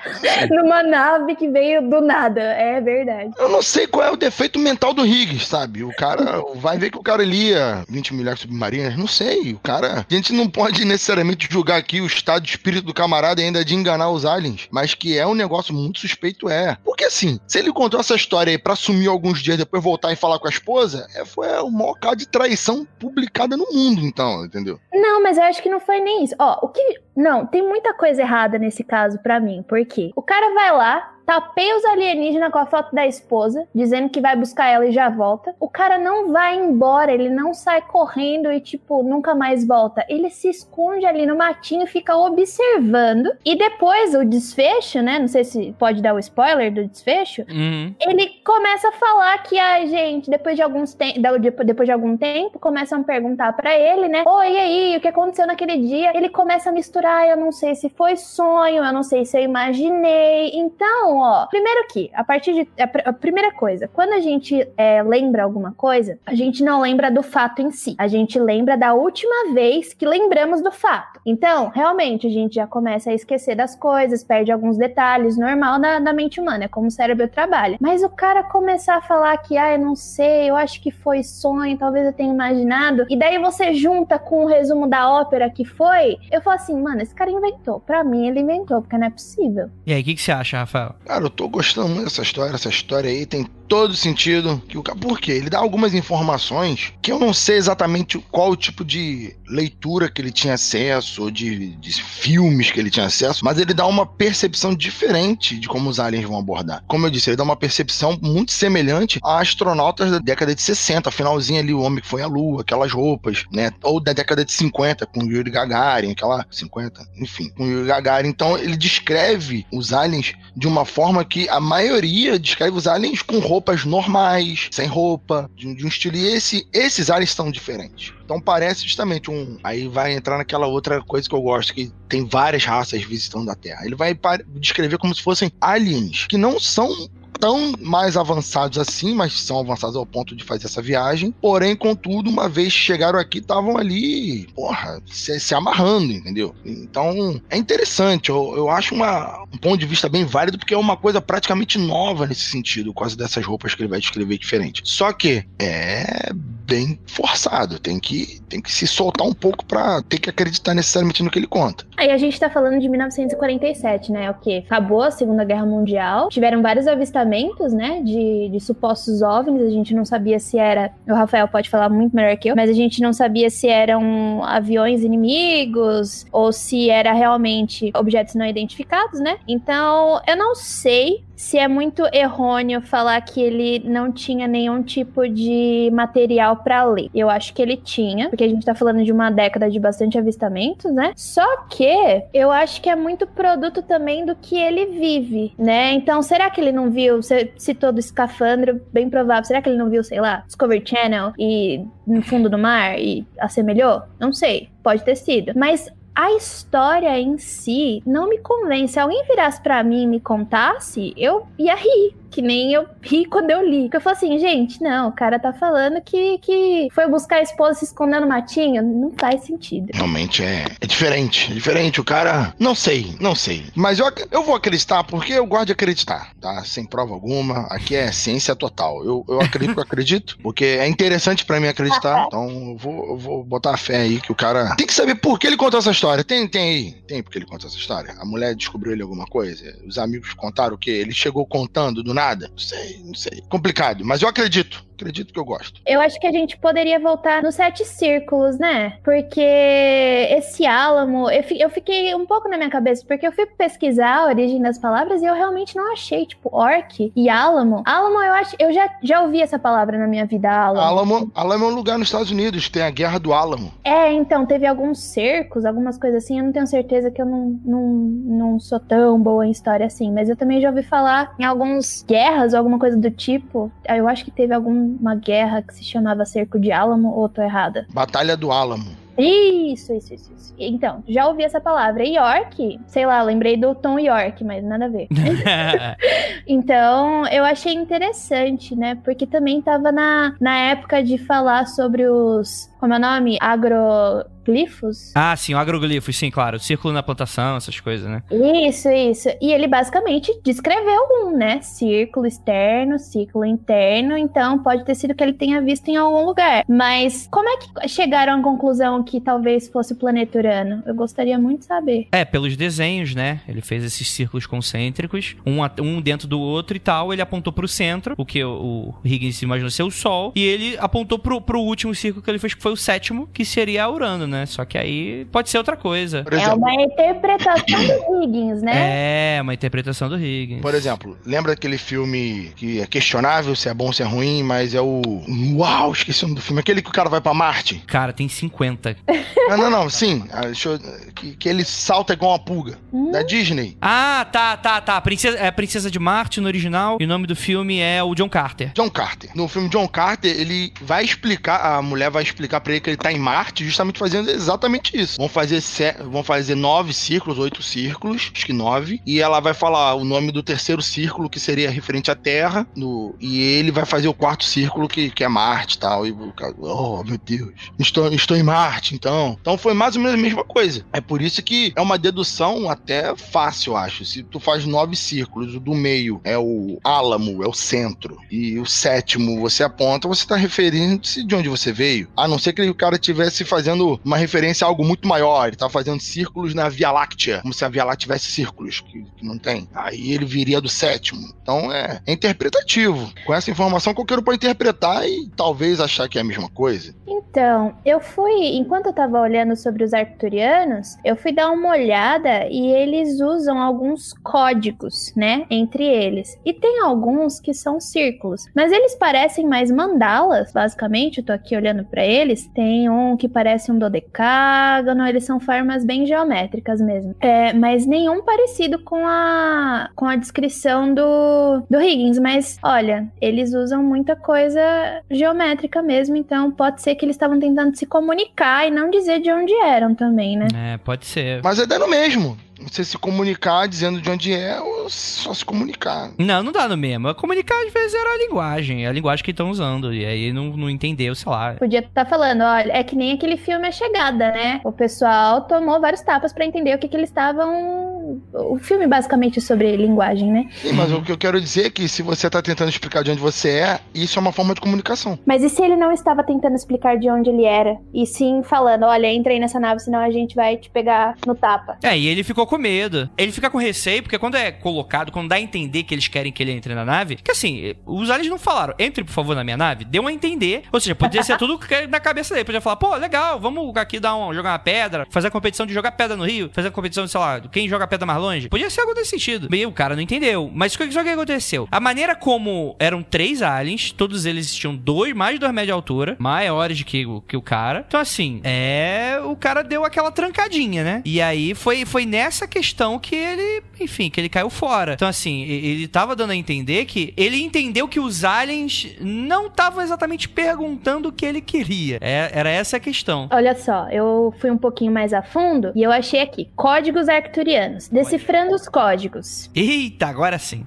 Numa nave que veio do nada, é verdade. Eu não sei qual é o defeito mental do Higgins, sabe? O cara vai ver que o cara lia 20 milhares submarinas, não sei. O cara. A gente não pode necessariamente julgar aqui o estado de espírito do camarada ainda de enganar os aliens, mas que é um negócio muito suspeito, é. Porque assim, se ele contou essa história aí pra sumir alguns dias depois voltar e falar com a esposa, é, foi o maior caso de traição publicada no mundo, então, entendeu? Não, mas eu acho que não foi nem isso. Ó, o que. Não, tem muita coisa errada nesse caso para mim. Por quê? O cara vai lá, tapeia os alienígenas com a foto da esposa, dizendo que vai buscar ela e já volta. O cara não vai embora, ele não sai correndo e, tipo, nunca mais volta. Ele se esconde ali no matinho, fica observando. E depois o desfecho, né? Não sei se pode dar o spoiler do desfecho. Uhum. Ele começa a falar que a gente, depois de alguns te depois de algum tempo, começam a perguntar para ele, né? Oi, e aí, o que aconteceu naquele dia? Ele começa a misturar, eu não sei se foi sonho, eu não sei se eu imaginei. Então, ó, primeiro que, a partir de. A, a primeira coisa, quando a gente é, lembra alguma coisa, a gente não lembra do fato em si. A gente lembra da última vez que lembramos do fato. Então, realmente, a gente já começa a esquecer das coisas, perde alguns detalhes, normal da, da mente humana, é como o cérebro trabalha. Mas o cara começar a falar que, ah, eu não sei, eu acho que foi sonho, talvez eu tenha imaginado, e daí você junta com o resumo da ópera que foi, eu falo assim, mano, esse cara inventou. Pra mim, ele inventou, porque não é possível. E aí, o que, que você acha, Rafael? Cara, eu tô gostando muito dessa história. Essa história aí tem todo sentido. Que o Por quê? Ele dá algumas informações que eu não sei exatamente qual o tipo de leitura que ele tinha acesso, ou de, de filmes que ele tinha acesso, mas ele dá uma percepção diferente de como os aliens vão abordar. Como eu disse, ele dá uma percepção muito semelhante a astronautas da década de 60, finalzinho ali, o homem que foi à Lua, aquelas roupas, né? Ou da década de 50, com Yuri Gagarin, aquela. 50? Enfim, com Yuri Gagarin. Então ele descreve os aliens de uma forma que a maioria descreve os aliens com roupas normais, sem roupa, de, de um estilo. E esse, esses aliens são diferentes. Então parece justamente um. Aí vai entrar naquela outra coisa que eu gosto, que tem várias raças visitando a Terra. Ele vai descrever como se fossem aliens que não são tão mais avançados assim, mas são avançados ao ponto de fazer essa viagem. Porém, contudo, uma vez chegaram aqui, estavam ali, porra, se, se, amarrando, entendeu? Então, é interessante. Eu, eu acho uma, um ponto de vista bem válido, porque é uma coisa praticamente nova nesse sentido, quase dessas roupas que ele vai descrever diferente. Só que é bem forçado, tem que, tem que se soltar um pouco para ter que acreditar necessariamente no que ele conta. Aí a gente tá falando de 1947, né? O que? Acabou a Segunda Guerra Mundial, tiveram vários avistamentos né, de, de supostos OVNIs. A gente não sabia se era. O Rafael pode falar muito melhor que eu, mas a gente não sabia se eram aviões inimigos ou se era realmente objetos não identificados, né? Então, eu não sei se é muito errôneo falar que ele não tinha nenhum tipo de material para ler. Eu acho que ele tinha, porque a gente tá falando de uma década de bastante avistamentos, né? Só que eu acho que é muito produto também do que ele vive, né? Então, será que ele não viu, você citou do escafandro, bem provável, será que ele não viu, sei lá, Discovery Channel e no fundo do mar e assemelhou? Não sei, pode ter sido. Mas a história em si não me convence. Se alguém virasse para mim e me contasse, eu ia rir Que nem eu ri quando eu li. Porque eu falei assim, gente, não, o cara tá falando que, que foi buscar a esposa se escondendo no matinho. Não faz sentido. Realmente é, é diferente. É diferente. O cara. Não sei, não sei. Mas eu, eu vou acreditar porque eu gosto de acreditar, tá? Sem prova alguma. Aqui é ciência total. Eu, eu acredito que eu acredito. Porque é interessante pra mim acreditar. Então eu vou, eu vou botar a fé aí que o cara. Tem que saber por que ele contou essa história. Tem, tem aí. Tem porque ele contou essa história. A mulher descobriu ele alguma coisa. Os amigos contaram o quê? Ele chegou contando do nada? Não sei, não sei. Complicado. Mas eu acredito. Acredito que eu gosto. Eu acho que a gente poderia voltar nos sete círculos, né? Porque esse álamo, eu, eu fiquei um pouco na minha cabeça, porque eu fui pesquisar a origem das palavras e eu realmente não achei, tipo, orc e álamo. Álamo, eu acho, eu já, já ouvi essa palavra na minha vida, álamo. Alamo, Alamo é um lugar nos Estados Unidos. Tem a Guerra do Álamo. É, então, teve alguns cercos, algumas coisas assim. Eu não tenho certeza que eu não, não, não sou tão boa em história assim. Mas eu também já ouvi falar em algumas guerras ou alguma coisa do tipo. Eu acho que teve alguma guerra que se chamava Cerco de Álamo, ou tô errada? Batalha do Álamo. Isso, isso, isso, isso. Então, já ouvi essa palavra. York, sei lá, lembrei do Tom York, mas nada a ver. Então, eu achei interessante, né? Porque também tava na, na época de falar sobre os. Como é o nome? Agroglifos? ah, sim, o agroglifo, sim, claro. Círculo na plantação, essas coisas, né? Isso, isso. E ele basicamente descreveu um, né? Círculo externo, círculo interno. Então, pode ter sido que ele tenha visto em algum lugar. Mas como é que chegaram à conclusão que talvez fosse o planeta Urano? Eu gostaria muito de saber. É, pelos desenhos, né? Ele fez esses círculos concêntricos, um, um dentro do outro e tal. Ele apontou pro centro, o que o, o Higgins imaginou ser o Sol. E ele apontou pro, pro último círculo que ele fez, que foi o sétimo, que seria Urano, né? Só que aí pode ser outra coisa. É uma interpretação do Higgins, né? É, uma interpretação do Higgins. por exemplo, lembra aquele filme que é questionável se é bom ou se é ruim, mas é o. Uau, esqueci o nome do filme. Aquele que o cara vai pra Marte. Cara, tem 50. Não, não, não, sim. Ah, deixa eu- que, que ele salta igual uma pulga. Hum. Da Disney. Ah, tá, tá, tá. Princesa, é a Princesa de Marte no original. E o nome do filme é o John Carter. John Carter. No filme John Carter, ele vai explicar, a mulher vai explicar pra ele que ele tá em Marte, justamente fazendo exatamente isso. Vão fazer, se- vão fazer nove círculos, oito círculos, acho que nove, e ela vai falar o nome do terceiro círculo, que seria referente à Terra, no, e ele vai fazer o quarto círculo, que, que é Marte tal. E o cara, oh, meu Deus, estou, estou em Marte, então. Então foi mais ou menos a mesma coisa. É por isso que é uma dedução até fácil, eu acho. Se tu faz nove círculos, o do meio é o álamo, é o centro, e o sétimo você aponta, você tá referindo-se de onde você veio. A não ser que o cara estivesse fazendo uma referência a algo muito maior, ele tá fazendo círculos na Via Láctea, como se a Via Láctea tivesse círculos, que, que não tem. Aí ele viria do sétimo. Então é, é interpretativo. Com essa informação, qualquer um pode interpretar e talvez achar que é a mesma coisa. Então, eu fui, enquanto eu tava olhando sobre os arcturianos, eu fui dar uma olhada e eles usam alguns códigos, né, entre eles. E tem alguns que são círculos, mas eles parecem mais mandalas, basicamente. Eu tô aqui olhando pra eles. Tem um que parece um dodecágono, eles são formas bem geométricas mesmo. É, mas nenhum parecido com a com a descrição do do Higgins, mas olha, eles usam muita coisa geométrica mesmo, então pode ser que eles estavam tentando se comunicar e não dizer de onde eram também, né? É, pode ser. Mas é dando mesmo. Você se comunicar dizendo de onde é ou só se comunicar. Não, não dá no mesmo. Comunicar às vezes era a linguagem, é a linguagem que estão usando. E aí não, não entendeu, sei lá. Podia estar falando, olha, é que nem aquele filme A Chegada, né? O pessoal tomou vários tapas pra entender o que, que eles estavam. O filme basicamente é sobre linguagem, né? Sim, mas o que eu quero dizer é que se você tá tentando explicar de onde você é, isso é uma forma de comunicação. Mas e se ele não estava tentando explicar de onde ele era? E sim falando, olha, entra aí nessa nave, senão a gente vai te pegar no tapa. É, e ele ficou com medo. Ele fica com receio, porque quando é colocado, quando dá a entender que eles querem que ele entre na nave, que assim, os aliens não falaram, entre por favor na minha nave, deu a entender. Ou seja, podia ser tudo que- na cabeça dele. Podia falar, pô, legal, vamos aqui dar um, jogar uma pedra, fazer a competição de jogar pedra no rio, fazer a competição, sei lá, quem joga pedra mais longe. Podia ser algo desse sentido. Bem, o cara não entendeu. Mas o que, que aconteceu? A maneira como eram três aliens, todos eles tinham dois, mais de dois metros de altura, maiores que, que o cara. Então, assim, é. O cara deu aquela trancadinha, né? E aí foi, foi nessa questão que ele, enfim, que ele caiu fora. Então, assim, e- ele tava dando a entender que ele entendeu que os aliens não estavam exatamente perguntando o que ele queria. É- era essa a questão. Olha só, eu fui um pouquinho mais a fundo e eu achei aqui códigos arcturianos. Decifrando os códigos. Eita, agora sim.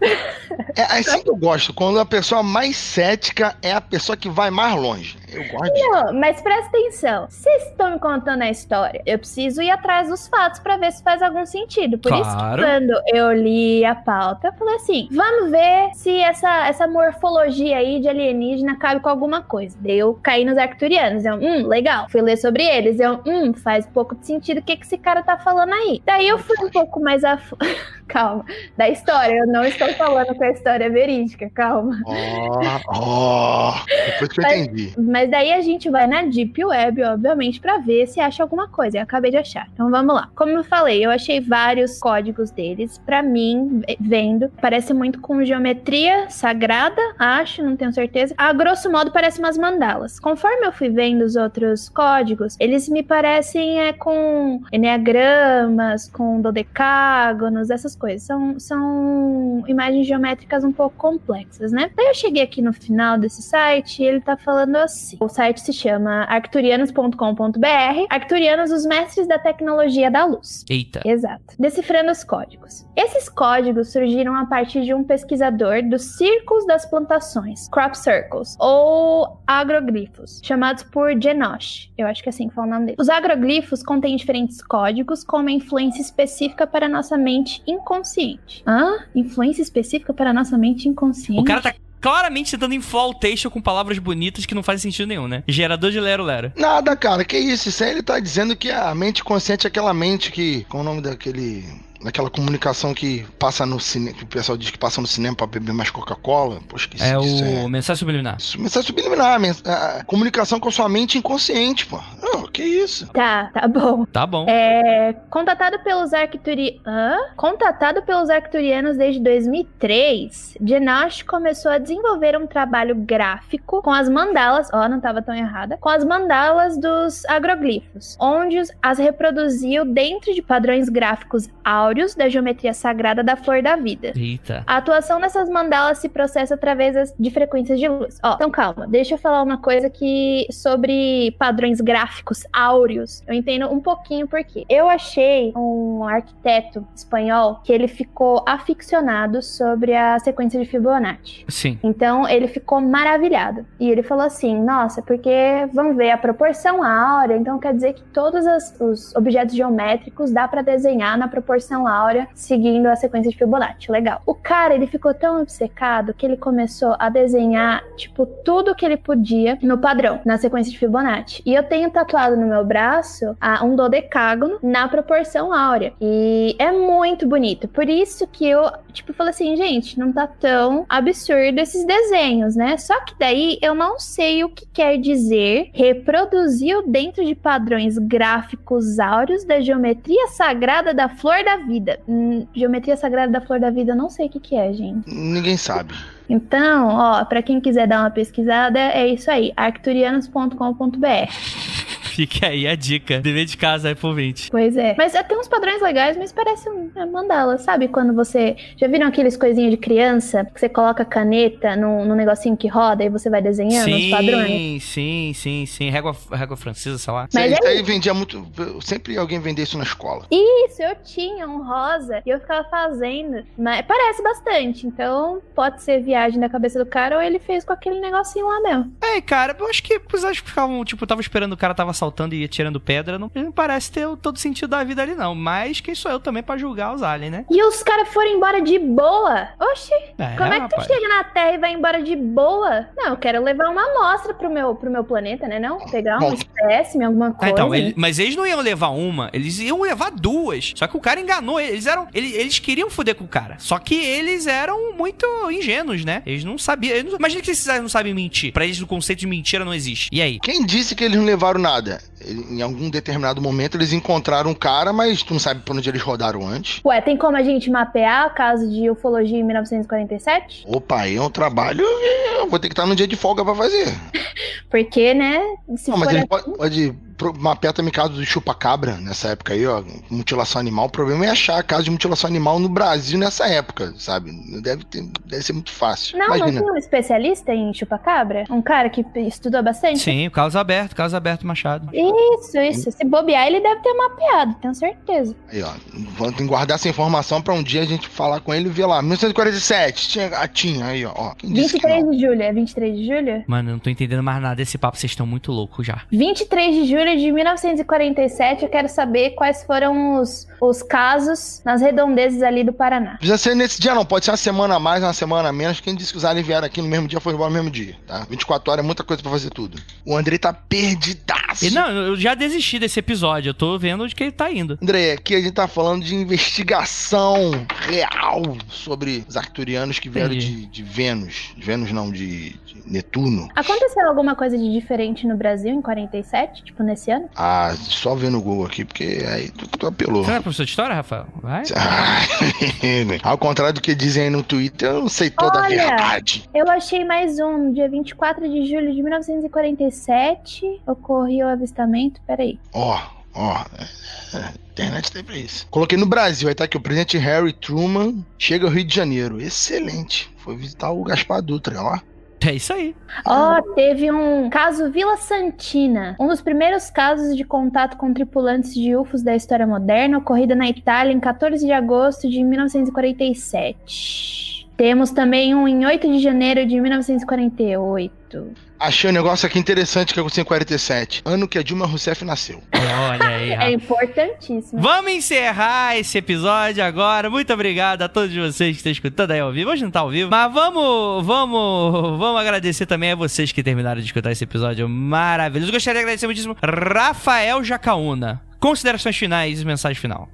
É assim que eu gosto, quando a pessoa mais cética é a pessoa que vai mais longe. Eu gosto disso. Não, mas presta atenção. Vocês estão me contando a história. Eu preciso ir atrás dos fatos pra ver se faz algum sentido. Por isso que Claro. quando eu li a pauta, eu falei assim: vamos ver se essa, essa morfologia aí de alienígena cabe com alguma coisa. Daí eu caí nos arcturianos. Eu, hum, legal. Fui ler sobre eles. Eu, hum, faz pouco de sentido o que, que esse cara tá falando aí. Daí eu fui um pouco mais a. fu- calma. Da história. Eu não estou falando que a história é verídica. Calma. Ó, ó. Depois que eu Mas- entendi. Mas daí a gente vai na Deep Web, obviamente, pra ver se acha alguma coisa. Eu acabei de achar. Então vamos lá. Como eu falei, eu achei vários códigos deles. Pra mim, vendo, parece muito com geometria sagrada, acho, não tenho certeza. A grosso modo, parece umas mandalas. Conforme eu fui vendo os outros códigos, eles me parecem é, com enneagramas, com dodecágonos, essas coisas. São, são imagens geométricas um pouco complexas, né? Daí eu cheguei aqui no final desse site e ele tá falando assim. O site se chama arcturianos.com.br. Arcturianos, os mestres da tecnologia da luz. Eita. Exato. Decifrando os códigos. Esses códigos surgiram a partir de um pesquisador dos círculos das plantações, crop circles, ou agroglifos, chamados por Genosh. Eu acho que é assim que fala o nome dele. Os agroglifos contêm diferentes códigos com uma influência específica para nossa mente inconsciente. Hã? Influência específica para a nossa mente inconsciente? O cara tá claramente tentando inflar o texto com palavras bonitas que não fazem sentido nenhum, né? Gerador de Lero Lero. Nada, cara, que isso? Isso aí ele tá dizendo que a mente consciente é aquela mente que. Qual é o nome daquele. Daquela comunicação que passa no cinema. Que o pessoal diz que passa no cinema pra beber mais Coca-Cola. Pô, esqueci É disso. o mensagem subliminar. Isso, mensagem subliminar, mens- comunicação com a sua mente inconsciente, pô. Oh, que isso? Tá, tá bom. Tá bom. É, contatado pelos Arcturi... Hã? Contatado pelos Arcturianos desde 2003, Genosh começou a desenvolver um trabalho gráfico com as mandalas, ó, não tava tão errada, com as mandalas dos agroglifos, onde os- as reproduziu dentro de padrões gráficos áureos da geometria sagrada da flor da vida. Eita. A atuação dessas mandalas se processa através de frequências de luz. Ó, então calma, deixa eu falar uma coisa que sobre padrões gráficos áureos. Eu entendo um pouquinho por quê. Eu achei um arquiteto espanhol que ele ficou aficionado sobre a sequência de Fibonacci. Sim. Então ele ficou maravilhado. E ele falou assim: Nossa, porque vamos ver a proporção áurea, então quer dizer que todos as- os objetos geométricos dá pra desenhar na proporção áurea seguindo a sequência de Fibonacci. Legal. O cara, ele ficou tão obcecado que ele começou a desenhar, tipo, tudo que ele podia no padrão, na sequência de Fibonacci. E eu tenho tatuado no meu braço ah, um dodecágono na proporção áurea. E é muito bonito. Por isso que eu, tipo, falei assim, gente, não tá tão absurdo esses desenhos, né? Só que daí eu não sei o que quer dizer reproduziu dentro de padrões gráficos áureos da geometria sagrada da flor da vida. Hum, geometria sagrada da flor da vida, eu não sei o que que é, gente. Ninguém sabe. Então, ó, pra quem quiser dar uma pesquisada, é isso aí, arcturianos.com.br. Fica aí a dica. Dever de casa aí pro 20. Pois é. Mas é, tem uns padrões legais, mas parece um é, mandala. Sabe quando você. Já viram aqueles coisinhas de criança que você coloca caneta no, no negocinho que roda e você vai desenhando os padrões? Sim, sim, sim, sim. Régua, régua francesa, sei lá. Mas é aí vendia muito. Sempre alguém vendia isso na escola. Isso, eu tinha um rosa e eu ficava fazendo. Mas parece bastante. Então, pode ser viagem da cabeça do cara ou ele fez com aquele negocinho lá mesmo. É, cara, eu acho que os acho que ficavam, tipo, tava esperando o cara tava assaltando e tirando pedra. Não, não parece ter o- todo sentido da vida ali, não. Mas quem sou eu também pra julgar os aliens, né? E os caras foram embora de boa. Oxi, É, como é que tu rapaz. chega na Terra e vai embora de boa? Não, eu quero levar uma amostra pro meu, pro meu planeta, né? Não? Pegar uma espécime, alguma Ah, coisa. então, ele- mas eles não iam levar uma, eles iam levar duas. Só que o cara enganou, eles eram. Eles, eles queriam foder com o cara. Só que eles eram muito ingênuos, né? Eles não sabiam. eles não- imagina que esses aliens não sabem mentir. Pra eles o conceito de mentira não existe. E aí? Quem disse que eles não levaram nada? Em algum determinado momento eles encontraram um cara, mas tu não sabe por onde eles rodaram antes. Ué, tem como a gente mapear caso de ufologia em 1947? Opa, aí é um trabalho que eu vou ter que estar no dia de folga pra fazer. Porque, né? Não, mas ele assim- pode, pode pro- mapear também caso do chupa-cabra nessa época aí, ó. Mutilação animal. O problema é achar caso de mutilação animal no Brasil nessa época, sabe? Deve, ter, deve ser muito fácil. Não, não Imagina. tem um especialista em chupacabra? Um cara que estudou bastante? Sim, o caso aberto, caso aberto Machado. Isso, isso. Se bobear, ele deve ter mapeado, tenho certeza. Aí, ó. Vamos tem que guardar essa informação pra um dia a gente falar com ele e ver lá. 1947, tinha a tinha aí, ó. Quem disse que 23 não? de julho, é 23 de julho? Mano, eu não tô entendendo mais nada desse papo, vocês estão muito loucos já. 23 de julho de 1947, eu quero saber quais foram os, os casos nas redondezas ali do Paraná. Precisa ser nesse dia, não. Pode ser uma semana a mais, uma semana a menos. Quem disse que os aliens vieram aqui no mesmo dia foi embora no mesmo dia, tá? 24 horas é muita coisa pra fazer tudo. O Andrei tá perdidaço. Não, eu já desisti desse episódio, eu tô vendo onde que ele tá indo. André, aqui a gente tá falando de investigação real sobre os arcturianos que vieram de, de Vênus. De Vênus não, de, de Netuno. Aconteceu alguma coisa de diferente no Brasil em 47, tipo nesse ano? Ah, só vendo o Google aqui, porque aí tu, tu apelou. Você não é professor de história, Rafael? Vai? Ah, Ao contrário do que dizem aí no Twitter, eu não sei toda a Olha. verdade. Eu achei mais um, no dia 24 de julho de 1947, ocorreu o avistamento. Peraí. Ó, ó. é, é, Internet tem pra isso. Coloquei no Brasil, aí tá aqui, o presidente Harry Truman chega ao Rio de Janeiro. Excelente. Foi visitar o Gaspar Dutra, ó. É isso aí. Ó, teve um caso Vila Santina, um dos primeiros casos de contato com tripulantes de UFOs da história moderna, ocorrida na Itália em 14 de agosto de 1947. Temos também um em 8 de janeiro de 1948. Achei um negócio aqui interessante que aconteceu em 47. Ano que a Dilma Rousseff nasceu. Olha aí, É importantíssimo. Vamos encerrar esse episódio agora. Muito obrigado a todos vocês que estão escutando aí ao vivo. Hoje não tá ao vivo, mas vamos, vamos, vamos agradecer também a vocês que terminaram de escutar esse episódio maravilhoso. Gostaria de agradecer muitíssimo Rafael Jacaúna. Considerações finais e mensagem final.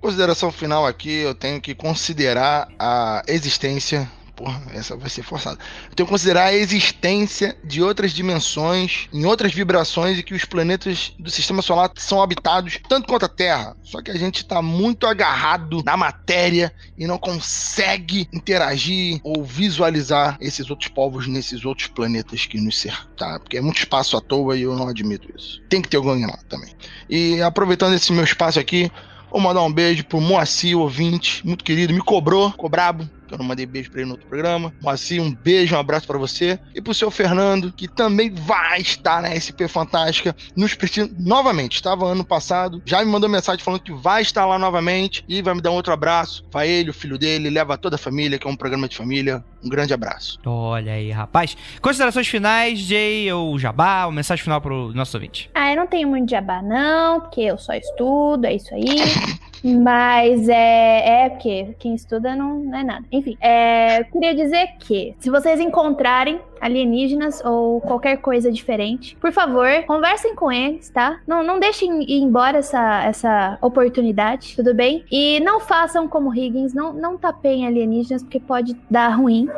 Consideração final aqui, eu tenho que considerar a existência. Porra, essa vai ser forçada. Eu tenho que considerar a existência de outras dimensões, em outras vibrações, e que os planetas do sistema solar são habitados tanto quanto a Terra. Só que a gente está muito agarrado na matéria e não consegue interagir ou visualizar esses outros povos nesses outros planetas que nos cercam, tá? Porque é muito espaço à toa e eu não admito isso. Tem que ter alguém lá também. E aproveitando esse meu espaço aqui, Vou mandar um beijo pro Moacir, ouvinte, muito querido, me cobrou, ficou brabo, que eu não mandei beijo pra ele no outro programa. Moacir, um beijo, um abraço pra você. E pro seu Fernando, que também vai estar na SP Fantástica, nos prestigiando novamente. Estava ano passado, já me mandou mensagem falando que vai estar lá novamente e vai me dar um outro abraço. Vai ele, o filho dele, leva toda a família, que é um programa de família. Um grande abraço. Olha aí, rapaz. Considerações finais, Jay ou Jabá, uma mensagem final pro nosso ouvinte. Ah, eu não tenho muito jabá, não, porque eu só estudo, é isso aí. Mas é, é porque quem estuda não, não é nada. Enfim, é, queria dizer que se vocês encontrarem alienígenas ou qualquer coisa diferente, por favor, conversem com eles, tá? Não, não deixem ir embora essa, essa oportunidade, tudo bem? E não façam como Higgins, não, não tapeiem alienígenas, porque pode dar ruim.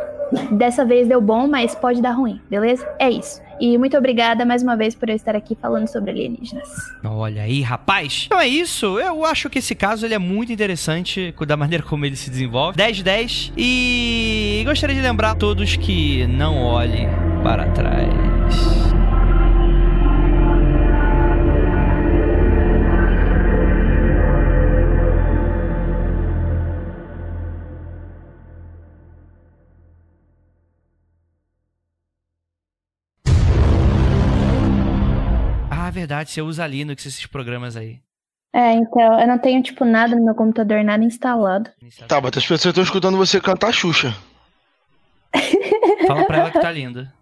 Dessa vez deu bom, mas pode dar ruim, beleza? É isso. E muito obrigada mais uma vez por eu estar aqui falando sobre alienígenas. Olha aí, rapaz. Então é isso. Eu acho que esse caso ele é muito interessante da maneira como ele se desenvolve. 10 10 e gostaria de lembrar a todos que não olhem para trás. Verdade, você usa Linux esses programas aí. É, então, eu não tenho, tipo, nada no meu computador, nada instalado. Tá, mas as pessoas estão escutando você cantar Xuxa. Fala pra ela que tá linda.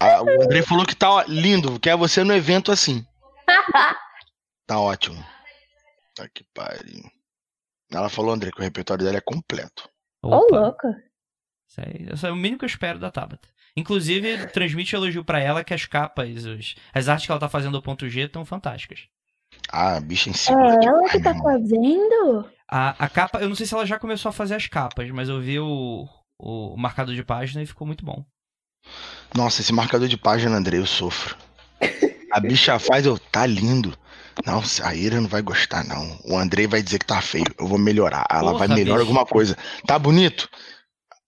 Ah, o André falou que tá ó, lindo, quer você no evento assim. Tá ótimo. Tá que pariu. Ela falou, André, que o repertório dela é completo. Ô, Opa, louco. isso, aí, isso é o mínimo que eu espero da Tabata. Inclusive, transmite elogio pra ela que as capas, os- as artes que ela tá fazendo do ponto G estão fantásticas. Ah, bicha em É cima. ela que tá fazendo? A, a capa, eu não sei se ela já começou a fazer as capas, mas eu vi o, o marcador de página e ficou muito bom. Nossa, esse marcador de página, André, eu sofro. A bicha faz, eu, tá lindo. Não, a Ira não vai gostar, não. O Andrei vai dizer que tá feio. Eu vou melhorar. Ela Porra, vai melhorar bicho. alguma coisa. Tá bonito?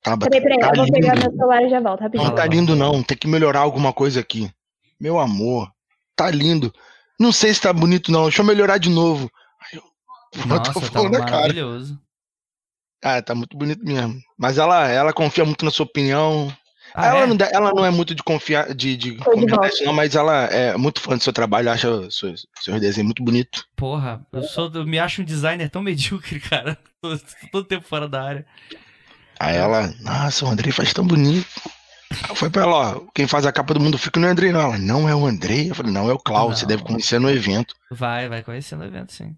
Tá, Peraí, peraí, tá eu vou pegar lindo. meu celular e já volto, rapidinho. Não tá lindo, não. Tem que melhorar alguma coisa aqui. Meu amor, tá lindo. Não sei se tá bonito, não. Deixa eu melhorar de novo. Aí eu, Nossa, tô tá falando na cara. maravilhoso. Ah, tá muito bonito mesmo. Mas ela, ela confia muito na sua opinião. Ah, ela, é? não, ela não é muito de confiar, de, de não, mas ela é muito fã do seu trabalho, acha seus, seus desenhos muito bonitos. Porra, eu sou do- me acho um designer tão medíocre, cara. Tô tô todo tempo fora da área. Aí ela, nossa, o Andrei faz tão bonito. Aí Foi pra ela, ó, quem faz a capa do Mundo Fica não é o Andrei, não. Ela, não é o Andrei? Eu falei, não, é o Cláudio, você Não. deve conhecer no evento. Vai, vai conhecendo o evento, sim.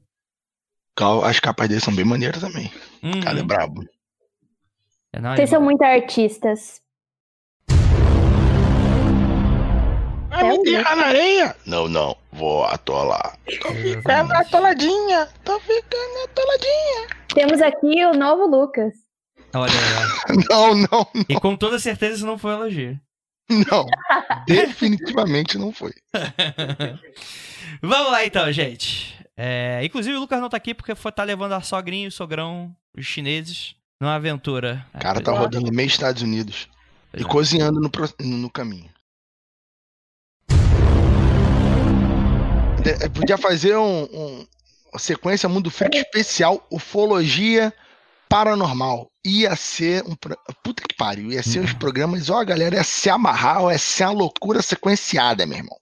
As capas dele são bem maneiras também. Uhum. O cara é brabo. É, não, Vocês são muito artistas. Vai me É um enterrar na areia? Não, não, vou atolar. Tô ficando Exatamente. atoladinha, tô ficando atoladinha. Temos aqui o novo Lucas. Olha aí, ó. Não, não, E com toda certeza isso não foi um elogio. não. Definitivamente não foi. Vamos lá então, gente. É, inclusive o Lucas não tá aqui porque foi tá levando a sogrinha e o sogrão, os chineses, numa aventura. O cara tá É, rodando meio Estados Unidos e Exato. cozinhando no, no caminho. De- Podia fazer um, um- uma sequência Mundo Freak especial, ufologia paranormal. Ia ser um. Puta que pariu, ia ser uns programas, ó, galera, ia se amarrar, ia ser uma loucura sequenciada, meu irmão.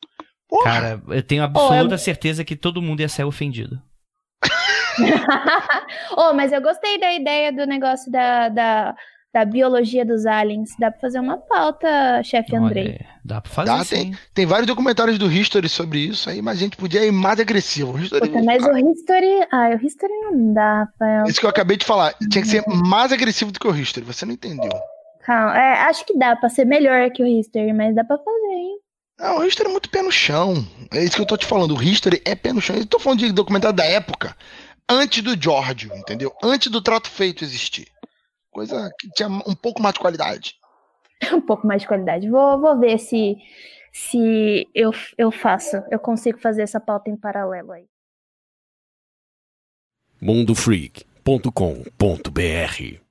Porra, Cara, eu tenho absoluta certeza que todo mundo ia sair ofendido. oh, mas eu gostei da ideia do negócio da, da, da biologia dos aliens. Dá pra fazer uma pauta, chefe Andrei. dá pra fazer Dá, sim. tem vários documentários do History sobre isso aí, mas a gente podia ir mais agressivo. O History, Puta, mas o History. Ah, o History não dá, Rafael. Isso que eu acabei de falar. Tinha que ser mais agressivo do que o History. Você não entendeu. Calma. É, acho que dá pra ser melhor que o History, mas dá pra fazer, hein? Não, o History é muito pé no chão. É isso que eu tô te falando. O History é pé no chão. Eu tô falando de documentário da época. Antes do George, entendeu? Antes do trato feito existir. Coisa que tinha um pouco mais de qualidade. Um pouco mais de qualidade. Vou, vou ver se, se eu, eu faço. Eu consigo fazer essa pauta em paralelo aí. mundofreak.com.br